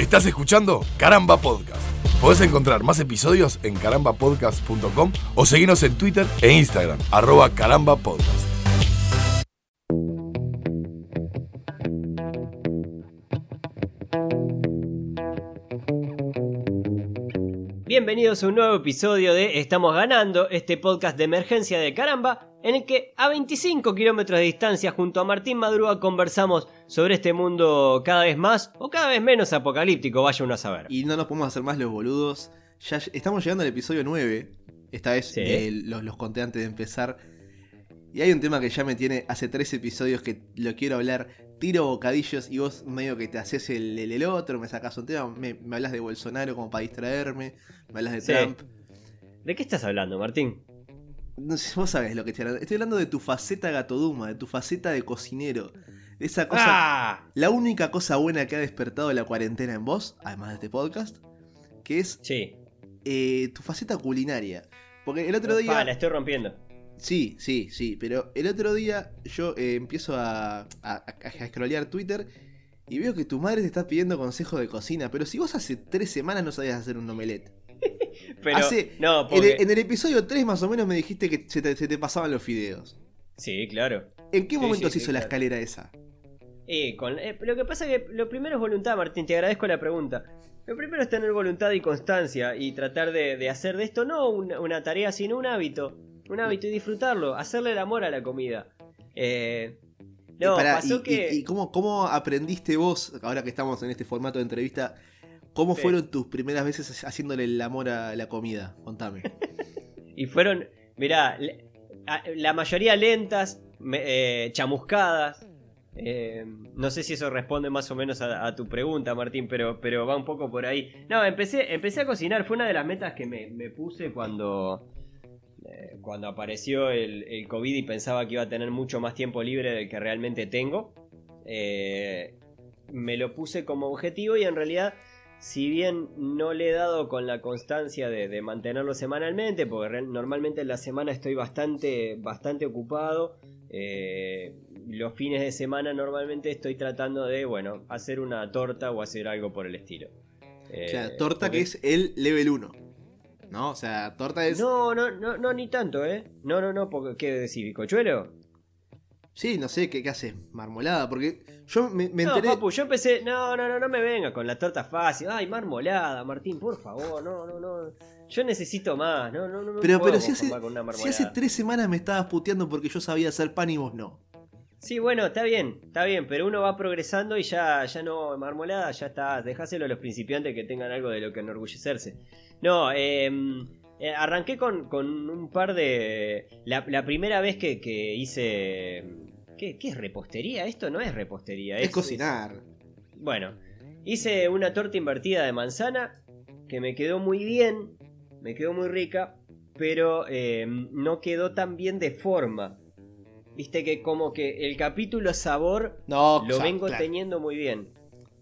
Estás escuchando Caramba Podcast. Podés encontrar más episodios en carambapodcast.com o seguirnos en Twitter e Instagram, arroba carambapodcast. Bienvenidos a un nuevo episodio de Estamos ganando, este podcast de emergencia de caramba, en el que a 25 kilómetros de distancia junto a Martín Madruga conversamos sobre este mundo cada vez más o cada vez menos apocalíptico, vaya uno a saber. Y no nos podemos hacer más los boludos. Ya estamos llegando al episodio 9. Esta vez Sí. eh, los, los conté antes de empezar. Y hay un tema que ya me tiene hace tres episodios que lo quiero hablar. Tiro bocadillos y vos medio que te haces el, el, el otro, me sacas un tema, me, me hablas de Bolsonaro como para distraerme, me hablas de Sí. Trump. ¿De qué estás hablando, Martín? No sé, vos sabés lo que estoy hablando. Estoy hablando de tu faceta gatoduma, de tu faceta de cocinero. De esa cosa. ¡Ah! La única cosa buena que ha despertado la cuarentena en vos, además de este podcast, que es Sí. eh, tu faceta culinaria. Porque el otro Pa, día. la estoy rompiendo. Sí, sí, sí. Pero el otro día yo eh, empiezo a, a, a, a scrollear Twitter y veo que tu madre te está pidiendo consejo de cocina. Pero si vos hace tres semanas no sabías hacer un omelette. Pero, Hace- no, En, el, en el episodio 3 más o menos me dijiste que se te, se te pasaban los fideos. Sí, claro. ¿En qué Sí, momento sí, se hizo la escalera esa? Eh, con- eh, lo que pasa es que lo primero es voluntad, Martín, te agradezco la pregunta. Lo primero es tener voluntad y constancia y tratar de, de hacer de esto no una, una tarea, sino un hábito. Un hábito y disfrutarlo, hacerle el amor a la comida. Eh, no, Y pasó y- que... y- y cómo, cómo aprendiste vos, ahora que estamos en este formato de entrevista, cómo Sí. fueron tus primeras veces haciéndole el amor a la comida? Contame. Y fueron, mirá, la mayoría lentas, eh, chamuscadas. Eh, no sé si eso responde más o menos a, a tu pregunta, Martín, pero, pero va un poco por ahí. No, empecé, empecé a cocinar, fue una de las metas que me, me puse cuando, eh, cuando apareció el, el COVID y pensaba que iba a tener mucho más tiempo libre del que realmente tengo. Eh, me lo puse como objetivo y en realidad si bien no le he dado con la constancia de, de mantenerlo semanalmente, porque real- normalmente en la semana estoy bastante, bastante ocupado, eh, los fines de semana normalmente estoy tratando de, bueno, hacer una torta o hacer algo por el estilo. Eh, o sea, torta porque- que es el level 1. ¿No? O sea, torta es. No, no, no, no, ni tanto, ¿eh? No, no, no, porque, ¿qué decís, bicochuelo? Sí, no sé, ¿qué, qué haces? Marmolada, porque yo me, me no, enteré. papu, yo empecé, no, no, no, no me venga con la torta fácil. Ay, marmolada, Martín, por favor, no, no, no. Yo necesito más, no, no, no me pero puedo pero si, hace, conformar con una si hace tres semanas me estabas puteando porque yo sabía hacer pan y vos no. Sí, bueno, está bien, está bien, pero uno va progresando y ya, ya no, marmolada, ya está, dejáselo a los principiantes que tengan algo de lo que enorgullecerse. No, eh, eh, arranqué con, con un par de... La, la primera vez que, que hice... ¿qué, ¿Qué es repostería? Esto no es repostería, Es, cocinar. Bueno, hice una torta invertida de manzana que me quedó muy bien, me quedó muy rica, pero eh, no quedó tan bien de forma. Viste que como que el capítulo sabor No, lo vengo claro. teniendo muy bien.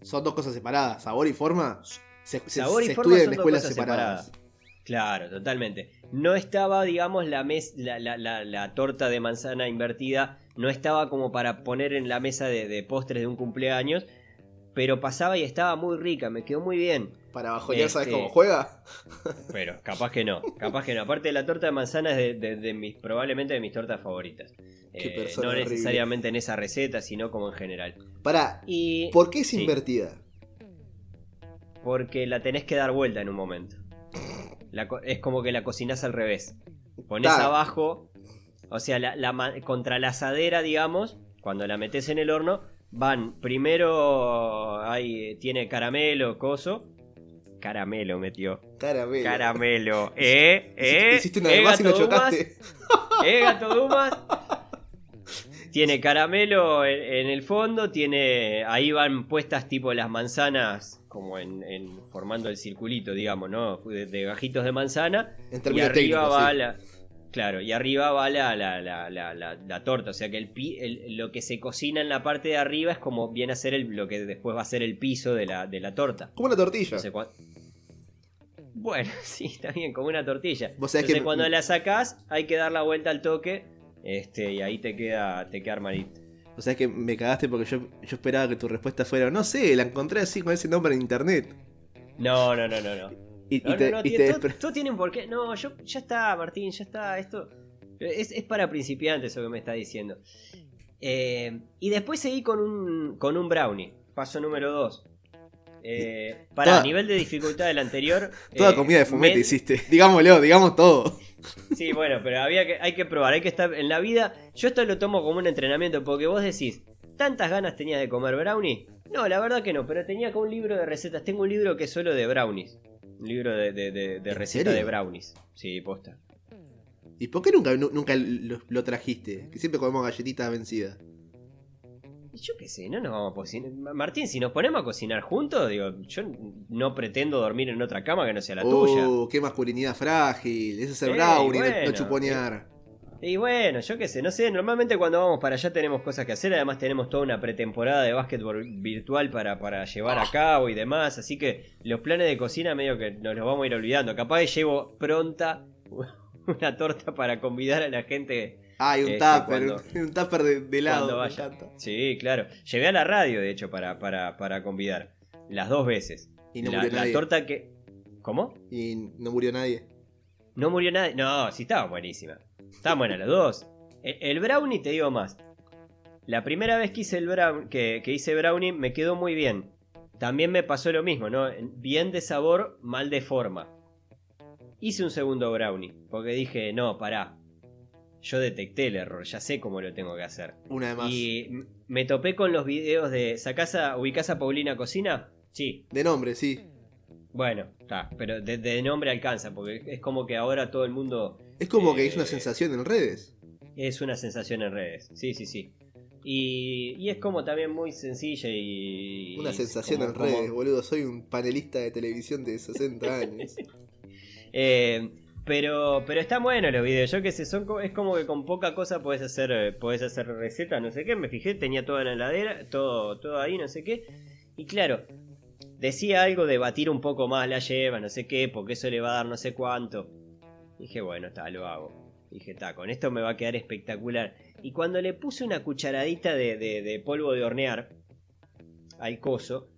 Son dos cosas separadas. Sabor y forma. Se, se- Sabor y se forma estudian son en dos escuelas cosas separadas. separadas. Claro, totalmente. No estaba, digamos, la, mes, la, la- la- la torta de manzana invertida, no estaba como para poner en la mesa de, de postres de un cumpleaños, pero pasaba y estaba muy rica, me quedó muy bien. Para bajonear, ¿sabes Este- cómo juega? Pero capaz que no, capaz que no. Aparte la torta de manzana es de, de- de mis, probablemente de mis tortas favoritas. Qué Eh, no horrible. necesariamente en esa receta, sino como en general. Para, Y ¿por qué es sí. invertida? porque la tenés que dar vuelta en un momento. La co- es como que la cocinás al revés. Pones abajo, o sea, la, la ma- contra la asadera, digamos, cuando la metes en el horno, van primero, hay, tiene caramelo, coso. Caramelo metió. Caramelo. Caramelo. ¿Eh? ¿Eh? Hiciste una ¿Eh, de más y lo chocaste. ¿Eh, Gato Dumas? Tiene caramelo en, en el fondo, tiene. Ahí van puestas tipo las manzanas, como en, en- formando el circulito, digamos, ¿no? De, de gajitos de manzana. En Y arriba va sí. la. Claro, y arriba va la, la, la, la, torta. O sea que el, pi- el- lo que se cocina en la parte de arriba es como viene a ser el, lo que después va a ser el piso de la, de la torta. Como una tortilla. No sé cuán- Bueno, sí, está bien, como una tortilla. Vos Entonces que- cuando la sacás hay que dar la vuelta al toque este, y ahí te queda, te queda armadito. O sea, es que me cagaste porque yo, yo esperaba que tu respuesta fuera, no sé, la encontré así con ese nombre en internet. No, no, no, no, no. Y, No, y te, no, no, y tiene- te todo, tiene un porqué. No, yo, ya está, Martín, ya está. Esto es, es para principiantes eso que me está diciendo. Eh, y después seguí con un, con un brownie. Paso número 2. Eh, para Toda- nivel de dificultad del anterior. Toda eh, comida de fumete hiciste. Digámoslo, digamos todo. Sí, bueno, pero había que, hay que probar, hay que estar en la vida. Yo esto lo tomo como un entrenamiento porque vos decís, ¿tantas ganas tenías de comer brownie? No, la verdad que no, pero tenía acá un libro de recetas. Tengo un libro que es solo de brownies. Un libro de, de, de, de ¿En recetas de brownies. Sí, posta. ¿Y por qué nunca, nu- nunca lo, lo trajiste? Que siempre comemos galletitas vencidas. Yo qué sé, no nos vamos a cocinar. Martín, si nos ponemos a cocinar juntos, digo, yo no pretendo dormir en otra cama que no sea la tuya. Oh, qué masculinidad frágil. Eso es Ey, brownie, no- no, bueno, chuponear. Y bueno, yo qué sé, no sé, normalmente cuando vamos para allá tenemos cosas que hacer, además tenemos toda una pretemporada de básquetbol virtual para, para llevar a cabo y demás, así que los planes de cocina medio que nos los vamos a ir olvidando. Capaz llevo pronta una torta para convidar a la gente. Ah, y un Este, tupper, cuando- un, tupper de, de helado. vaya. Sí, claro. Llevé a la radio, de hecho, para, para, para convidar. Las dos veces. Y no la, murió la nadie. torta que... ¿Cómo? Y no murió nadie. No murió nadie. No, sí estaba buenísima. Estaban buenas las dos. El, el brownie, te digo más. La primera vez que hice el brown, que, que hice brownie me quedó muy bien. También me pasó lo mismo, ¿no? Bien de sabor, mal de forma. Hice un segundo brownie, porque dije, no, pará. Yo detecté el error, ya sé cómo lo tengo que hacer. Una de más. Y me topé con los videos de. ¿Sacás a, ubicás a Paulina Cocina? Sí. De nombre, sí. Bueno, está. Pero de, de nombre alcanza, porque es como que ahora todo el mundo Es como que Eh, es una sensación en redes. Es una sensación en redes, sí, sí, sí. Y, y es como también muy sencilla y... Una sensación como- en redes, como- boludo. Soy un panelista de televisión de 60 años. Eh, pero, pero están buenos los videos, yo que sé, son, es como que con poca cosa puedes hacer, eh, podés hacer recetas, no sé qué, me fijé, tenía todo en la heladera, todo, todo ahí, no sé qué. Y claro, decía algo de batir un poco más la yema, no sé qué, porque eso le va a dar no sé cuánto. Dije, bueno, está, lo hago. Dije, está, con esto me va a quedar espectacular. Y cuando le puse una cucharadita de, de- de polvo de hornear al coso,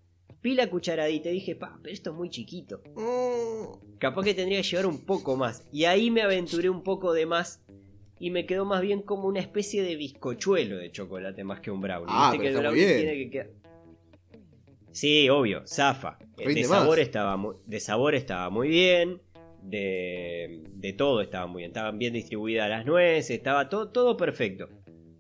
vi la cucharadita y dije, pa, pero esto es muy chiquito. Mm, Capaz que tendría que llevar un poco más. Y ahí me aventuré un poco de más. Y me quedó más bien como una especie de bizcochuelo de chocolate más que un brownie. Ah, Viste pero que el brownie tiene que quedar- Sí, obvio, zafa. Eh, De sabor, estaba muy, de sabor estaba muy bien. De, de todo estaba muy bien. Estaban bien distribuidas las nueces. Estaba todo, todo perfecto.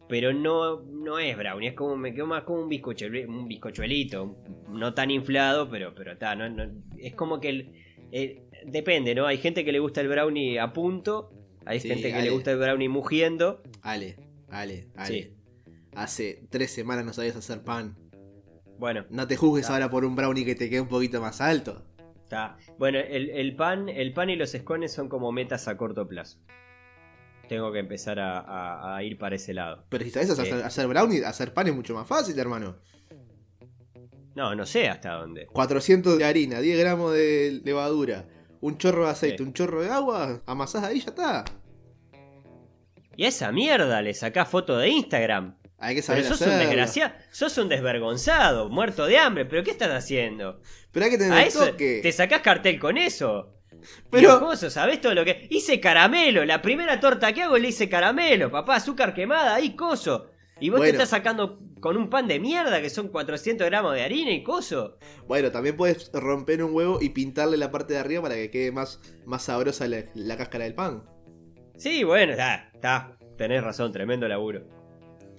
Pero no, no es brownie. Es como me quedó más como un bizcochuelo, un bizcochuelito. No tan inflado, pero, pero está. No, no- es como que el, el- depende, ¿no? Hay gente que le gusta el brownie a punto. Hay Sí, gente que Ale. le gusta el brownie mugiendo. Ale, Ale, Ale. Sí. Hace tres semanas no sabías hacer pan. Bueno, No te juzgues Ah. ahora por un brownie que te quede un poquito más alto. está. Bueno, el, el pan, el pan y los escones son como metas a corto plazo. Tengo que empezar a, a- a ir para ese lado. Pero si sabes hacer, Sí. hacer brownie, hacer pan es mucho más fácil, hermano. No, no sé hasta dónde. 400 de harina, 10 gramos de levadura, un chorro de aceite, Sí. un chorro de agua, amasás ahí y ya está. Y a esa mierda le sacás foto de Instagram. Hay que Pero saber sos un desgraciado, sos un desvergonzado, muerto de hambre. ¿Pero qué estás haciendo? Pero hay que tener A eso toque. te sacás cartel con eso. Pero- Pero ¿sabés todo lo que? Hice caramelo, la primera torta que hago le hice caramelo, papá, azúcar quemada, ahí coso. Y vos Bueno. te estás sacando con un pan de mierda que son 400 gramos de harina y coso. Bueno, también puedes romper un huevo y pintarle la parte de arriba para que quede más, más sabrosa la, la cáscara del pan. Sí, bueno, está, está. Tenés razón, tremendo laburo.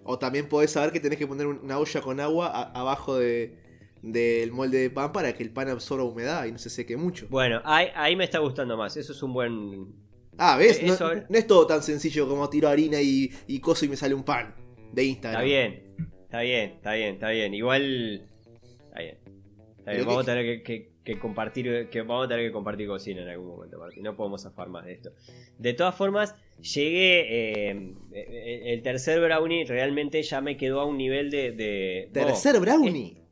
O también podés saber que tenés que poner un- una olla con agua a- abajo de, del molde de pan para que el pan absorba humedad y no se seque mucho. Bueno, ahí, ahí me está gustando más. Eso es un buen. Ah, ¿ves? Eh, No, eso- no es todo tan sencillo como tiro harina y, y coso y me sale un pan de Instagram. Está bien, está bien, está bien, está bien. Igual. Está bien. Está bien. Vamos que- a tener que, que- que compartir. Que vamos a tener que compartir cocina en algún momento, Martín. No podemos zafar más de esto. De todas formas, llegué. eh, eh, el tercer brownie realmente ya me quedó a un nivel de. de Tercer oh, brownie. eh,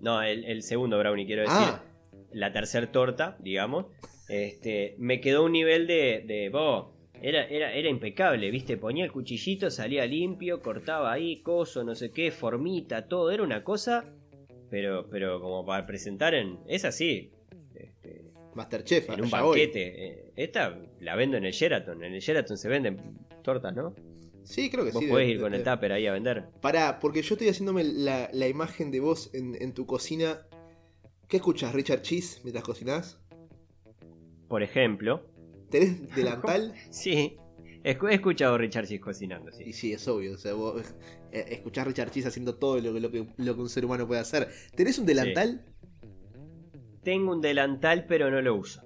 no, el, el segundo brownie, quiero decir. Ah, La tercer torta, digamos. Este, me quedó un nivel de. de "Bo, Era, era, era impecable, ¿viste? Ponía el cuchillito, salía limpio, cortaba ahí, coso, no sé qué, formita, todo. Era una cosa, pero, pero como para presentar en. Es así. Este, Masterchef, en un allá voy. banquete. Eh, Esta la vendo en el Sheraton. En el Sheraton se venden tortas, ¿no? Sí, creo que Vos sí. podés de- ir con de- el tupper ahí a vender. Pará, porque yo estoy haciéndome la, la imagen de vos en, en tu cocina. ¿Qué escuchas, Richard Cheese, mientras cocinás? Por ejemplo. ¿Tenés delantal? Sí. He escuchado a Richard Cheese cocinando, Y sí. sí, es obvio. O sea, vos eh, escuchás Richard Cheese haciendo todo lo, que- lo que, lo que un ser humano puede hacer. ¿Tenés un delantal? Tengo un delantal, pero no lo uso.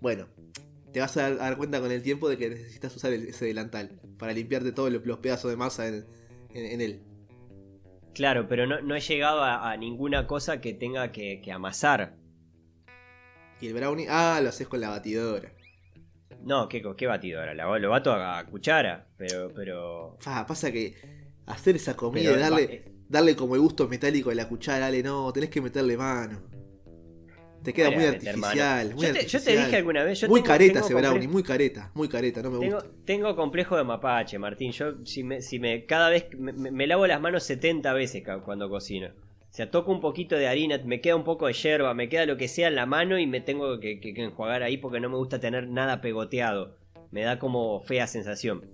Bueno, te vas a dar, a dar cuenta con el tiempo de que necesitas usar el- ese delantal para limpiarte todos los, los pedazos de masa en, en- en él. Claro, pero no, no he llegado a, a ninguna cosa que tenga que, que amasar. Y el brownie, ah, lo haces con la batidora. No, ¿qué, qué batidora? La- Lo bato a, a cuchara, pero... pero... Fa, pasa que hacer esa comida pero y darle, eh, darle como el gusto metálico de la cuchara, dale, no, tenés que meterle mano. Te queda muy artificial, muy yo, te, yo te artificial. dije alguna vez... Yo muy tengo- careta tengo ese brownie, muy careta, muy careta, no me Tengo, gusta. tengo complejo de mapache, Martín. Yo, si me, si me cada vez me, me- lavo las manos 70 veces cuando cocino. O sea, toco un poquito de harina, me queda un poco de yerba, me queda lo que sea en la mano y me tengo que, que- que enjuagar ahí porque no me gusta tener nada pegoteado. Me da como fea sensación.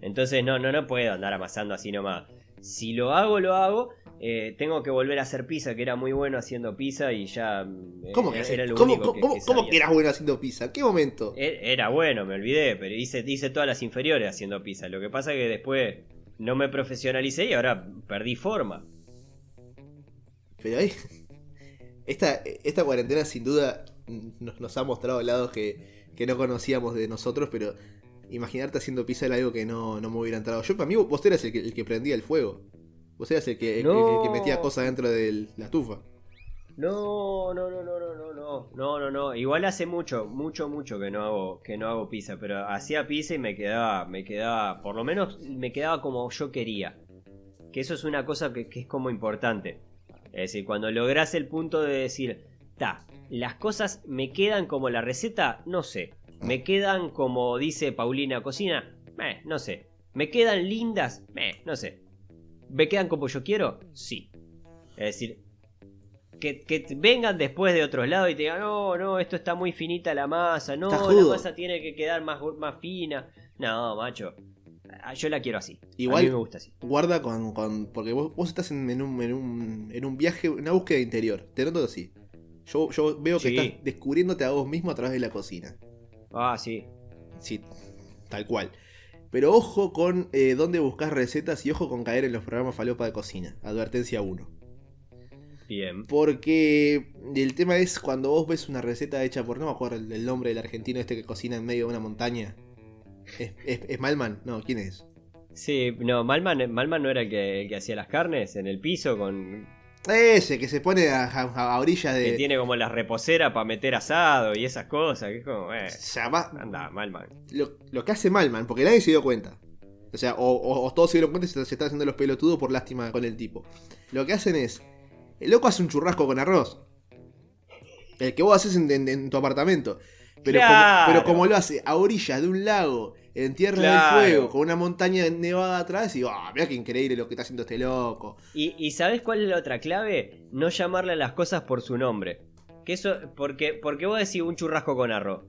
Entonces no, no, no puedo andar amasando así nomás. Si lo hago, lo hago. Eh, tengo que volver a hacer pizza, que era muy bueno haciendo pizza y ya... eh, ¿Cómo que, era, lo cómo- único cómo- que- que cómo que eras bueno haciendo pizza? ¿Qué momento? E- Era bueno, me olvidé, pero hice, hice todas las inferiores haciendo pizza. Lo que pasa es que después no me profesionalicé y ahora perdí forma. Pero ahí. Esta, esta cuarentena sin duda nos, nos ha mostrado lados que, que no conocíamos de nosotros, pero imaginarte haciendo pizza era algo que no, no me hubiera entrado. Yo, para mí, vos eras el que, el que prendía el fuego. Vos eras el que, el- No. el que metía cosas dentro de la estufa. No, no, no, no, no, no, no, no, no, no. Igual hace mucho, mucho, mucho que no hago, que no hago pizza, pero hacía pizza y me quedaba, me quedaba, por lo menos me quedaba como yo quería. Que eso es una cosa que, que es como importante. Es decir, cuando lográs el punto de decir, ta, las cosas me quedan como la receta, no sé. Me quedan como dice Paulina Cocina, eh, no sé. Me quedan lindas, eh, no sé. ¿Me quedan como yo quiero? Sí. Es decir, que, vengan después de otros lados y te digan, no, no, esto está muy finita la masa, no, la masa tiene que quedar más, más fina. No, macho, yo la quiero así. Igual- A mí me gusta así. Guarda con. con- porque vos, vos estás en, en un, en, un, en un viaje, una búsqueda interior. Te noto así. Yo, yo veo que Sí. estás descubriéndote a vos mismo a través de la cocina. Ah, sí. Sí, tal cual. Pero ojo con eh, dónde buscas recetas y ojo con caer en los programas falopa de cocina. Advertencia 1. Bien. Porque el tema es cuando vos ves una receta hecha por. No me acuerdo el, el nombre del argentino este que cocina en medio de una montaña. ¿Es, es, es Malman? No, ¿quién es? Sí, no, Malman, Malman no era el que, el que hacía las carnes en el piso con... Ese que se pone a, a, a orillas Que de. tiene como la reposera para meter asado y esas cosas, que es como, eh, Llama- anda, Malman. lo, lo que hace Malman, porque nadie se dio cuenta. O sea, o, o- o todos se dieron cuenta y se, se están haciendo los pelotudos por lástima con el tipo. Lo que hacen es. El loco hace un churrasco con arroz. El que vos haces en, en- en tu apartamento. Pero, Claro. como, pero como lo hace a orillas de un lago, en Tierra Claro. del Fuego, con una montaña nevada atrás, y ah, mira qué increíble lo que está haciendo este loco. Y, y ¿sabes cuál es la otra clave? No llamarle a las cosas por su nombre. Que eso, porque, porque vos decís un churrasco con arroz.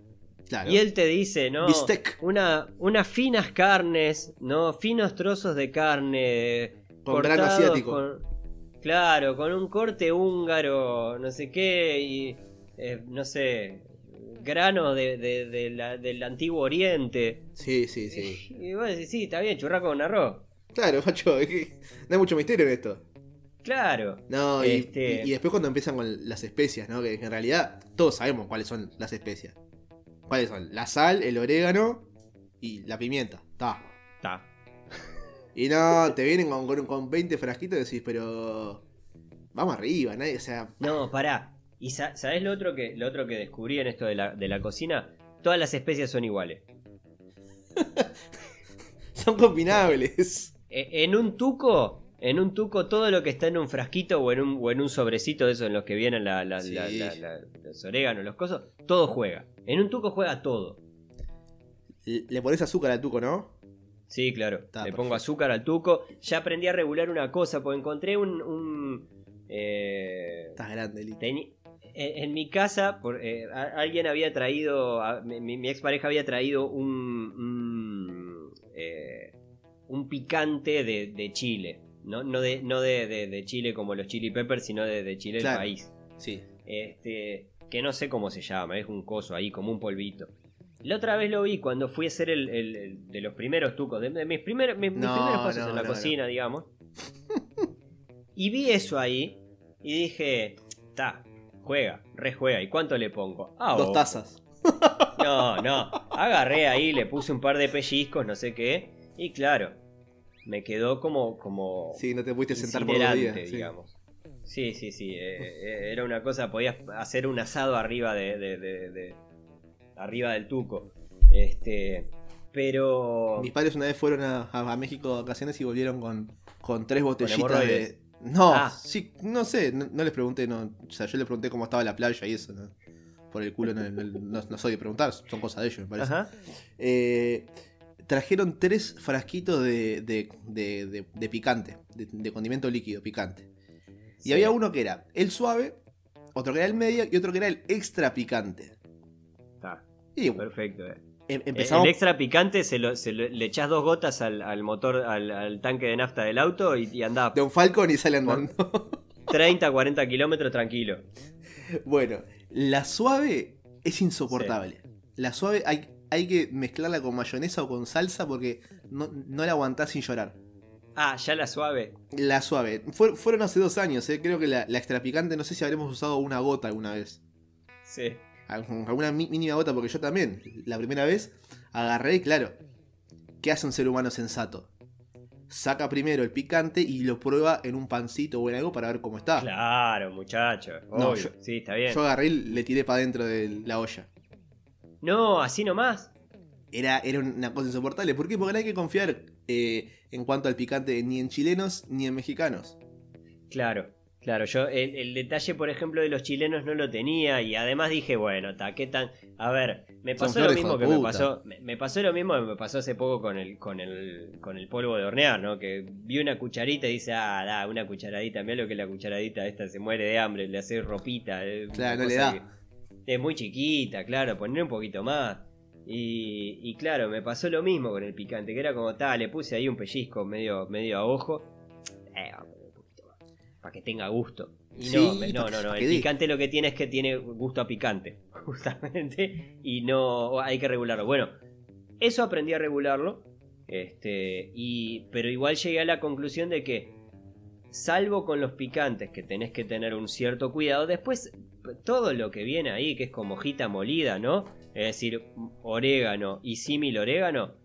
Claro. Y él te dice, ¿no? Bistec. Una, unas finas carnes, ¿no? Finos trozos de carne. Con grano cortados asiático. con- claro, con un corte húngaro, no sé qué, y. eh, no sé. Grano de, de- de la- del antiguo oriente. Sí, sí, sí. Y vos decís, sí, está bien, churrasco con arroz. Claro, macho, es que no hay mucho misterio en esto. Claro. No, y, Este- y- y después cuando empiezan con las especias, ¿no? Que en realidad todos sabemos cuáles son las especias. ¿Cuáles son? La sal, el orégano y la pimienta. Ta. Está. Y no, te vienen con, con, con 20 frasquitos y decís, pero. Vamos arriba, nadie, o sea. No, pará. ¿Y sa- sabés lo otro que lo otro que descubrí en esto de la, de la cocina? Todas las especias son iguales. Son combinables. E- En un tuco, en un tuco, todo lo que está en un frasquito o en un, o en un sobrecito de esos en los que vienen la- la- la- Sí. la- la- los oréganos, los cosos, todo juega. En un tuco juega todo. Le pones azúcar al tuco, ¿no? Sí, claro. Está Le perfecto. pongo azúcar al tuco. Ya aprendí a regular una cosa, porque encontré un. un, eh, Estás grande, Lito. En, en mi casa, por, eh, alguien había traído. a- mi, mi expareja había traído un. un, eh, un picante de, de Chile. No, no, de, no de, de- de Chile como los chili peppers, sino de, Chile Claro. el país. Sí. Este, que no sé cómo se llama, es un coso ahí, como un polvito. La otra vez lo vi cuando fui a hacer el, el- el- de los primeros tucos, de, mis, primeros mis, mis No, primeros pasos no, en la no, cocina, digamos. Y vi eso ahí y dije, ta, juega, rejuega. ¿Y cuánto le pongo? Ah, Dos ojo. tazas. No, no. Agarré ahí, le puse un par de pellizcos, no sé qué. Y claro, me quedó como, como Sí, no te pudiste sentar por dos días. digamos. Sí, sí, sí. eh, eh, era una cosa, podías hacer un asado arriba de, de- de- de- arriba del tuco. Este, pero Mis padres una vez fueron a, a- a México de vacaciones y volvieron con, con tres botellitas de. No, Ah. sí, no sé, no, no les pregunté, no. O sea, yo les pregunté cómo estaba la playa y eso, ¿no? Por el culo no, no- soy de preguntar, son cosas de ellos, me parece. Ajá. Eh, trajeron tres frasquitos de, de, de- picante, de, condimento líquido picante. Y había uno que era el suave, otro que era el medio y otro que era el extra picante. Está, Y perfecto. eh. Em- empezamos. El extra picante se lo, se lo- le echás dos gotas al, al motor, al, al tanque de nafta del auto y, y andá de un Falcon y sale andando. 30, 40 kilómetros tranquilo. bueno, la suave es insoportable. La suave hay, hay que mezclarla con mayonesa o con salsa porque no, no la aguantás sin llorar. Ah, ya la suave. La suave. Fue- fueron hace dos años, eh, creo que la, la extra picante, no sé si habremos usado una gota alguna vez. Sí. Algún- Alguna mínima gota, porque yo también, la primera vez, agarré y claro, ¿qué hace un ser humano sensato? Saca primero el picante y lo prueba en un pancito o en algo para ver cómo está. Claro, muchacho. No, obvio. yo- sí, está bien. Yo agarré y le tiré para dentro de la olla. No, así nomás. Era, era una cosa insoportable. ¿Por qué? Porque no hay que confiar eh, en cuanto al picante ni en chilenos ni en mexicanos. Claro, claro. Yo el, el detalle, por ejemplo, de los chilenos no lo tenía y además dije, bueno, ta, ¿qué tan? A ver, me Son pasó lo mismo que me pasó, me, me pasó lo mismo que me pasó hace poco con el, con el, con el polvo de hornear, ¿no? Que vi una cucharita y dice, ah, da, una cucharadita, mira lo que la cucharadita esta se muere de hambre, le hace ropita. una Claro, no le da. es muy chiquita, claro, poner un poquito más. Y, y claro, me pasó lo mismo con el picante, que era como tal, le puse ahí un pellizco medio, medio a ojo. Eh, para que tenga gusto. Y Sí, no, no, no, no, el picante lo que tiene es que tiene gusto a picante, justamente, y no hay que regularlo. Bueno, eso aprendí a regularlo, este, y, pero igual llegué a la conclusión de que, salvo con los picantes, que tenés que tener un cierto cuidado, después todo lo que viene ahí, que es como hojita molida, ¿no? Es decir, orégano y símil orégano,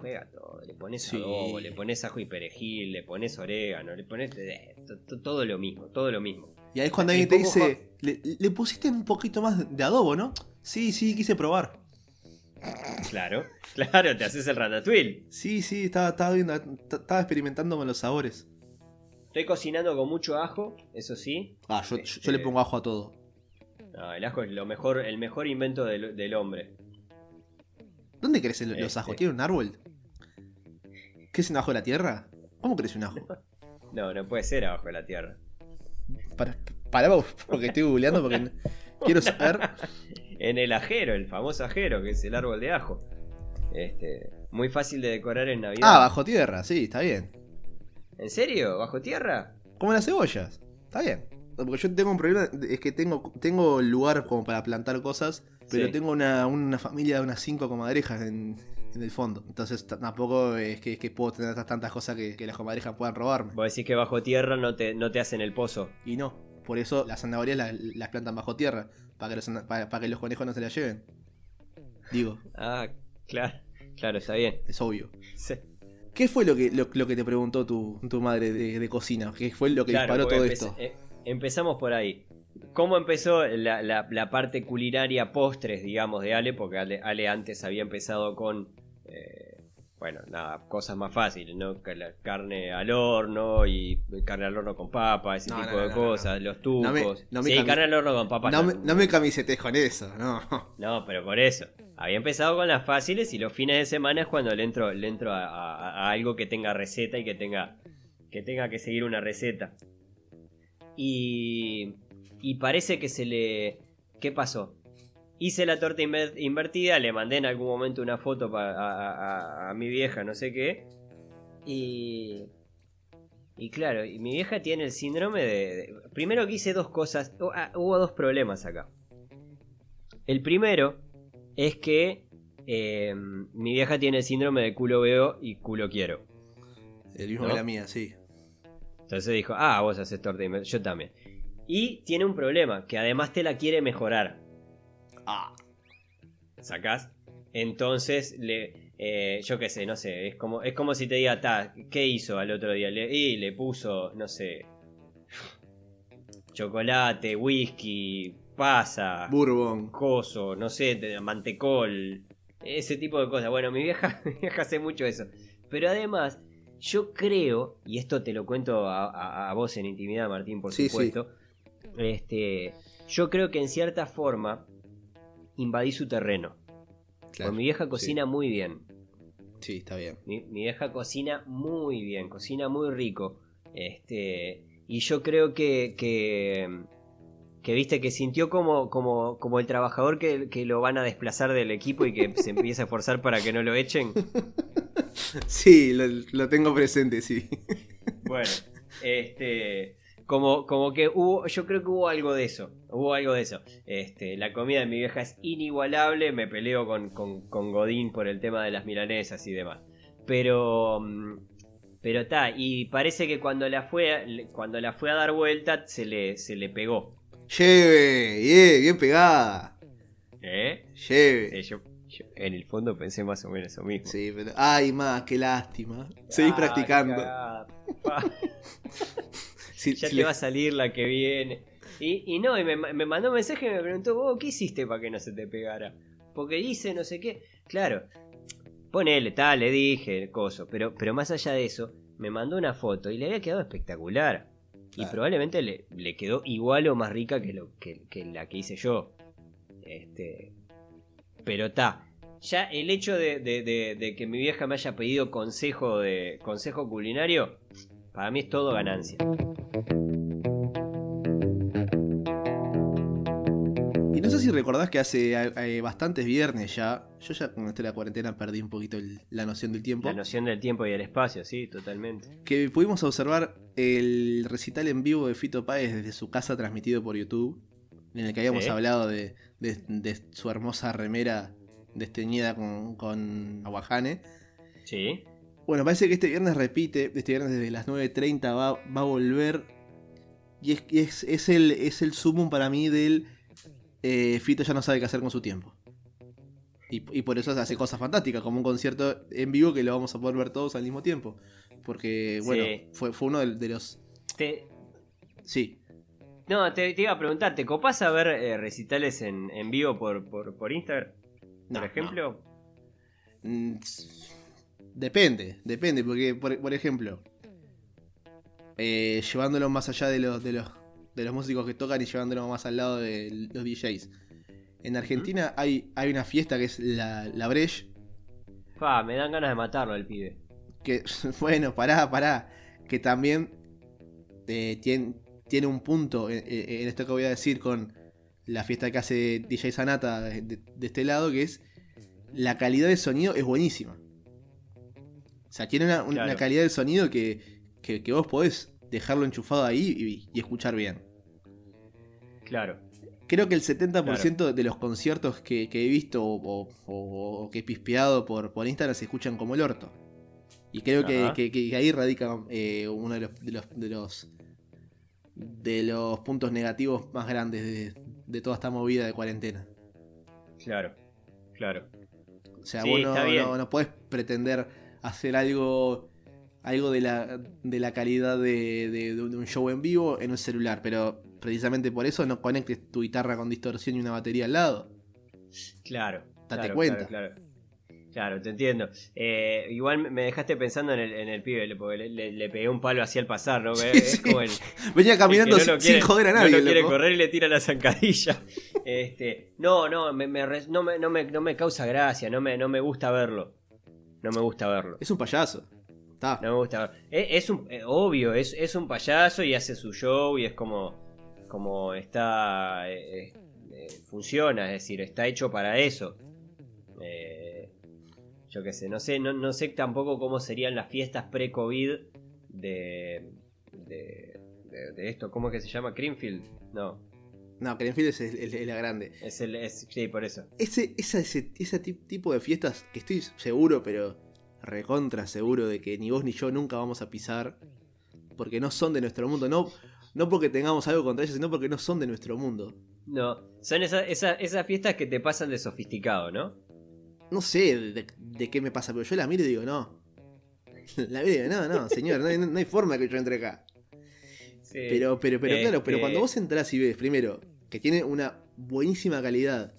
juega todo. Le pones Sí. adobo, le pones ajo y perejil, le pones orégano, le pones eh, to- to- todo lo mismo, todo lo mismo. Y ahí es cuando alguien te dice, le, le pusiste un poquito más de adobo, ¿no? Sí, sí, quise probar. Claro, claro, te haces el ratatouille. Sí, sí, estaba, estaba viendo, estaba experimentando con los sabores. Estoy cocinando con mucho ajo, eso sí. Ah, yo, yo- Este- yo le pongo ajo a todo. No, el ajo es lo mejor, el mejor invento del, del hombre. ¿Dónde crecen los Este. ajos? ¿Tiene un árbol? ¿Crecen abajo de la tierra? ¿Cómo crece un ajo? No, no puede ser abajo de la tierra. Para, para porque estoy googleando porque quiero saber. En el ajero, el famoso ajero, que es el árbol de ajo. Este, muy fácil de decorar en Navidad. Ah, bajo tierra, sí, está bien. ¿En serio? ¿Bajo tierra? Como las cebollas, está bien. Porque yo tengo un problema, es que tengo, tengo lugar como para plantar cosas, pero Sí. tengo una, una familia de unas cinco comadrejas en, en el fondo. Entonces tampoco es que, que puedo tener tantas cosas que, que las comadrejas puedan robarme. Vos decís que bajo tierra no te, no te hacen el pozo. Y no, por eso las zanahorias las, las plantan bajo tierra, para que, los, para, para que los conejos no se las lleven. Digo, Ah, claro, claro, está bien. es obvio. Sí. ¿Qué fue lo que, lo, lo que te preguntó tu, tu madre de, de cocina? ¿Qué fue lo que Claro, disparó todo esto? eh, empezamos por ahí. ¿Cómo empezó la, la- la parte culinaria postres, digamos, de Ale? Porque Ale, Ale antes había empezado con, eh, bueno, nada, cosas más fáciles, ¿no? La carne al horno y carne al horno con papa, ese No, tipo no, de no, cosas, los me sí, carne al horno con papas. No no. me, me camisetes con eso, no. No, pero por eso. Había empezado con las fáciles y los fines de semana es cuando le entro, le entro a, a- a algo que tenga receta y que tenga que tenga que seguir una receta. Y, y parece que se le... ¿Qué pasó? Hice la torta inver- invertida, le mandé en algún momento una foto pa- a, a- a mi vieja, no sé qué. Y... Y claro, y mi vieja tiene el síndrome de... de- primero que hice dos cosas, ah, hubo dos problemas acá. El primero es que eh, mi vieja tiene el síndrome de culo veo y culo quiero. El mismo ¿No? que la mía, sí. Entonces dijo, ah, vos haces torta yo también. Y tiene un problema, que además te la quiere mejorar. Ah, ¿Sacás? Entonces, le, eh, yo qué sé, no sé, es como, es como si te diga, ta, ¿qué hizo al otro día? Le, y le puso, no sé, chocolate, whisky, pasa, Bourbon. coso, no sé, mantecol, ese tipo de cosas. Bueno, mi vieja, mi vieja hace mucho eso. Pero además, yo creo, y esto te lo cuento a, a- a vos en intimidad, Martín, por Sí, supuesto, este, yo creo que en cierta forma invadí su terreno. Claro, Porque mi vieja cocina muy bien. Sí, está bien. Mi, mi vieja cocina muy bien, cocina muy rico. Este, y yo creo que, que, que, viste, que sintió como, como, como el trabajador que, que lo van a desplazar del equipo y que se empieza a esforzar para que no lo echen. Sí, lo, lo tengo presente, sí. Bueno, este, como, como que hubo, yo creo que hubo algo de eso, hubo algo de eso. Este, la comida de mi vieja es inigualable, me peleo con, con, con Godín por el tema de las milanesas y demás. Pero, mm, pero está, y parece que cuando la fue, a- cuando la fue a dar vuelta se le, se le pegó. Lleve, bien, bien pegada. ¿Eh? Lleve. Eh, yo, yo en el fondo pensé más o menos lo mismo. Sí, pero. Ay, más, qué lástima. Seguí Ah, practicando. Ya te le- va a salir la que viene. Y, y no, y me, me mandó un mensaje y me preguntó, vos, ¿qué hiciste para que no se te pegara? Porque hice no sé qué. Claro, ponele, tal, le dije, el coso. Pero, pero más allá de eso, me mandó una foto y le había quedado espectacular. Y probablemente le, le quedó igual o más rica que, lo, que, que la que hice yo. Este, pero está. Ya el hecho de, de- de- de que mi vieja me haya pedido consejo de consejo culinario, para mí es todo ganancia. Y no sé si recordás que hace eh, bastantes viernes ya. Yo ya con esto de la cuarentena perdí un poquito el- la noción del tiempo. La noción del tiempo y del espacio, sí, totalmente. que pudimos observar el recital en vivo de Fito Páez desde su casa transmitido por YouTube, en el que habíamos Sí. hablado de, de- de su hermosa remera desteñida con, con aguajane. Sí. Bueno, parece que este viernes repite, este viernes desde las 9.30 va, va a volver. Y es, es, es el, es el sumum para mí del eh, Fito ya no sabe qué hacer con su tiempo. Y, y por eso hace cosas fantásticas, como un concierto en vivo que lo vamos a poder ver todos al mismo tiempo. Porque, bueno, Sí. fue, fue uno de, de los... Te- Sí, no, te, te iba a preguntar, ¿te copás a ver eh, recitales en, en vivo por, por, por Instagram? No, por ejemplo. Mm, Depende, depende, porque por, por ejemplo, eh, llevándolo más allá de los, de los de los músicos que tocan y llevándolo más al lado de los DJs. En Argentina hay, hay una fiesta que es la, la Breche, Fa, me dan ganas de matarlo al pibe. que, bueno, pará, pará, que también eh, tiene, tiene un punto en, en esto que voy a decir con la fiesta que hace DJ Sanata de, de- de este lado, que es la calidad de sonido es buenísima. O sea, tiene una, una Claro. calidad de sonido que, que, que vos podés dejarlo enchufado ahí y, y escuchar bien. Claro. Creo que el 70% de los conciertos que, que he visto o, o- o- o que he pispeado por, por Instagram se escuchan como el orto. Y creo que, Ajá. que- que ahí radica eh, uno de los, de los, de los de los puntos negativos más grandes de, de toda esta movida de cuarentena. Claro. Claro. O sea, Sí, vos no, podés pretender hacer algo algo de la, de la calidad de, de- de un show en vivo en un celular, pero precisamente por eso no conectes tu guitarra con distorsión y una batería al lado. Claro. Date claro, cuenta. Claro, claro. Claro, te entiendo. Eh, igual me dejaste pensando en el, en el pibe, porque le, le, pegué un palo así al pasar, ¿no? es como el, Venía caminando sin joder a nadie. No quiere correr y le tira la zancadilla. Este, no, no, me, me, no, me, no, me, no me causa gracia, no me, no me gusta verlo. No me gusta verlo. Es un payaso. No me gusta verlo. Es, un, eh, obvio, es, es un payaso y hace su show y es como, como está, eh, eh, funciona, es decir, está hecho para eso. Yo qué sé, no sé, no, no sé tampoco cómo serían las fiestas pre-COVID de, de, de, esto. ¿Cómo es que se llama? ¿Creamfield? No. No, Creamfield es, la grande. Es el, sí, por eso. Ese, ese, ese tipo de fiestas que estoy seguro, pero recontra seguro de que ni vos ni yo nunca vamos a pisar. Porque no son de nuestro mundo. No, no porque tengamos algo contra ellas, sino porque no son de nuestro mundo. No, son esas esa, fiestas que te pasan de sofisticado, ¿no? No sé de, qué me pasa, pero yo la miro y digo, no. La miro y digo, no, no, señor, no hay, forma que yo entre acá. pero, pero, pero claro, pero cuando vos entras y ves, primero, que tiene una buenísima calidad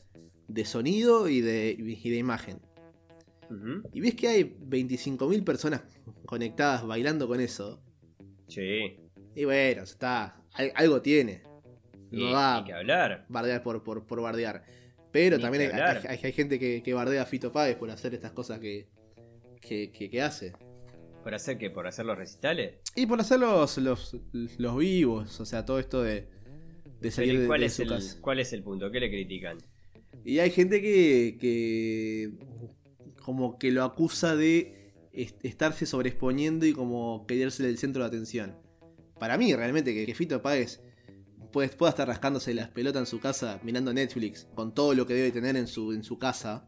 de sonido y de, y de imagen. Y ves que hay 25.000 personas conectadas bailando con eso. Sí. Y bueno, está. Algo tiene. No da que hablar. bardear por, por, bardear. Pero también hay, gente que, bardea a Fito Páez por hacer estas cosas que, que, hace. ¿Por hacer qué? ¿Por hacer los recitales? Y por hacer los, los, vivos. O sea, todo esto de, de salir cuál de, es el, ¿Cuál es el punto? ¿Qué le critican? Y hay gente que, que como que lo acusa de estarse sobreexponiendo y como quererse el centro de atención. Para mí, realmente, que, Fito Páez pueda, estar rascándose las pelotas en su casa mirando Netflix con todo lo que debe tener en su, en su casa.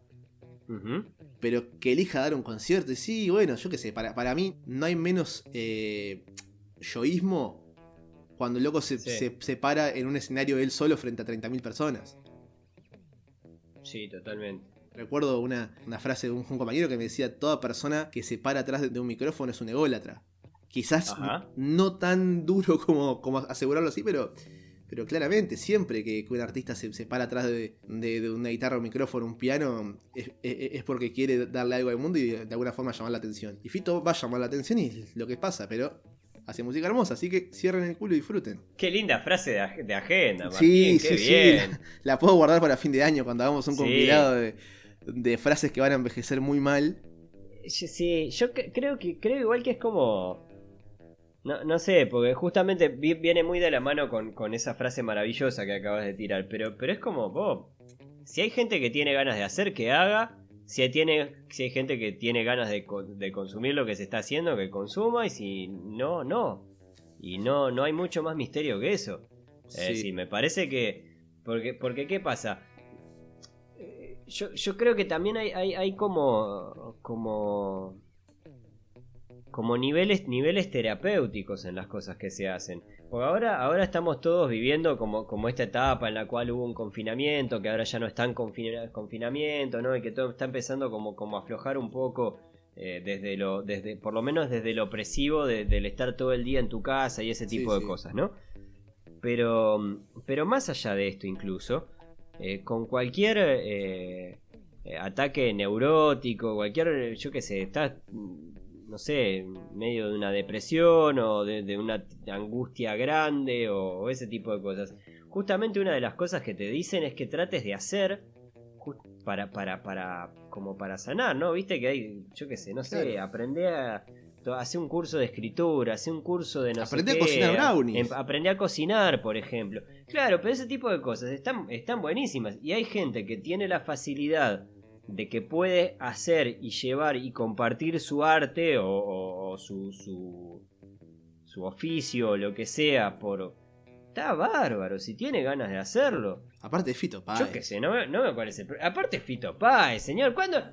Pero que elija dar un concierto. Y sí, bueno, yo qué sé, para, para mí no hay menos eh, yoísmo cuando el loco se, se, para en un escenario él solo frente a 30.000 personas. Sí, totalmente. Recuerdo una, frase de un, compañero que me decía, toda persona que se para atrás de un micrófono es un ególatra. Quizás no tan duro como, como asegurarlo así, pero, pero claramente, siempre que, un artista se, para atrás de, una guitarra, un micrófono, un piano, es, porque quiere darle algo al mundo y de, alguna forma llamar la atención. Y Fito va a llamar la atención y es lo que pasa, pero hace música hermosa, así que cierren el culo y disfruten. Qué linda frase de, agenda, Martín, sí, sí, sí. La, puedo guardar para fin de año cuando hagamos un compilado de, de frases que van a envejecer muy mal. Sí, yo creo que creo igual que es como no, no sé, porque justamente viene muy de la mano con, esa frase maravillosa que acabas de tirar, pero, pero es como, vos, si hay gente que tiene ganas de hacer, que haga, si hay, tiene, si hay gente que tiene ganas de, consumir lo que se está haciendo, que consuma, y si no, no. Y no, no hay mucho más misterio que eso. Sí. me parece que... Porque, porque ¿qué pasa? yo, creo que también hay, hay, como, como, como niveles, niveles terapéuticos en las cosas que se hacen. Porque ahora, ahora estamos todos viviendo como, como esta etapa en la cual hubo un confinamiento, que ahora ya no está en confinamiento, ¿no? Y que todo está empezando como, como a aflojar un poco eh, desde lo, desde, por lo menos desde lo opresivo del estar todo el día en tu casa y ese tipo de cosas, ¿no? Pero, pero más allá de esto incluso, eh, con cualquier eh, ataque neurótico, cualquier, yo qué sé, estás, no sé, medio de una depresión o de, una angustia grande o, ese tipo de cosas. Justamente una de las cosas que te dicen es que trates de hacer para, para, para, como para sanar, ¿no? Viste que hay, yo qué sé, no sé, aprender a hace un curso de escritura, hace un curso de no Aprende a cocinar brownies. Em, aprende a cocinar, por ejemplo. Claro, pero ese tipo de cosas están, están buenísimas. Y hay gente que tiene la facilidad de que puede hacer y llevar y compartir su arte o, su, su, su oficio o lo que sea por... Está bárbaro, si tiene ganas de hacerlo. Aparte Fito Páez. Yo qué sé, no me, parece... Aparte Fito Páez, señor. ¿Cuándo,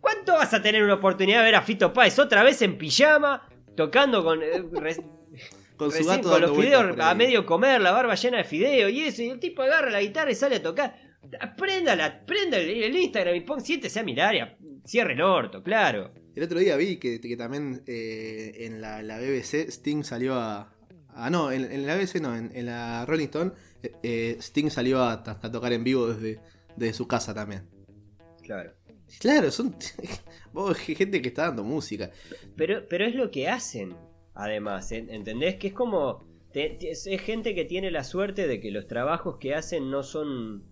¿Cuánto vas a tener una oportunidad de ver a Fito Páez otra vez en pijama, tocando con... Eh, con su gato con los fideos a medio comer, la barba llena de fideo y eso, y el tipo agarra la guitarra y sale a tocar. Prenda, la, prenda el, Instagram y pon, siéntese a mirar y cierre el orto, claro. El otro día vi que, también eh, en la, BBC Sting salió a. Ah, no, en, la BBC no, en, la Rolling Stone eh, Sting salió a, tocar en vivo desde, desde su casa también. Claro. Claro, son vos, gente que está dando música. Pero, pero es lo que hacen, además, ¿en- ¿entendés? Que es como... te- te- es es gente que tiene la suerte de que los trabajos que hacen no son...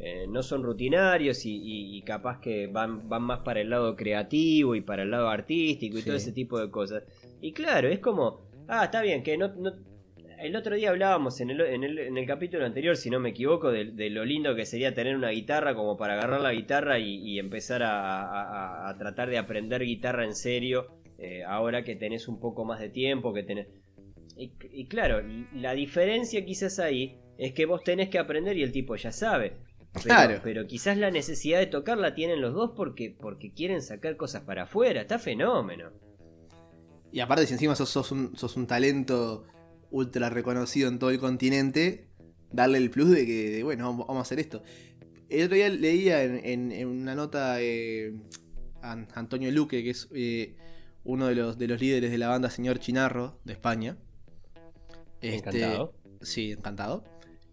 eh, no son rutinarios y, capaz que van, van más para el lado creativo y para el lado artístico y Sí. todo ese tipo de cosas. Y claro, es como, ah, está bien, que no... no- el otro día hablábamos en el, en el, en el capítulo anterior, si no me equivoco, de, de lo lindo que sería tener una guitarra como para agarrar la guitarra y, y empezar a, a- a- a tratar de aprender guitarra en serio, eh, ahora que tenés un poco más de tiempo, que tenés... Y, y claro, la diferencia quizás ahí es que vos tenés que aprender y el tipo ya sabe. Pero, Claro. pero quizás la necesidad de tocar la tienen los dos porque, porque quieren sacar cosas para afuera. Está fenómeno. Y aparte, si encima sos, sos un, sos un talento ultra reconocido en todo el continente, darle el plus de que, de, bueno, vamos a hacer esto. El otro día leía en, en- en una nota eh, a Antonio Luque, que es eh, uno de los, de los líderes de la banda Señor Chinarro de España. Este, Encantado. Sí, encantado.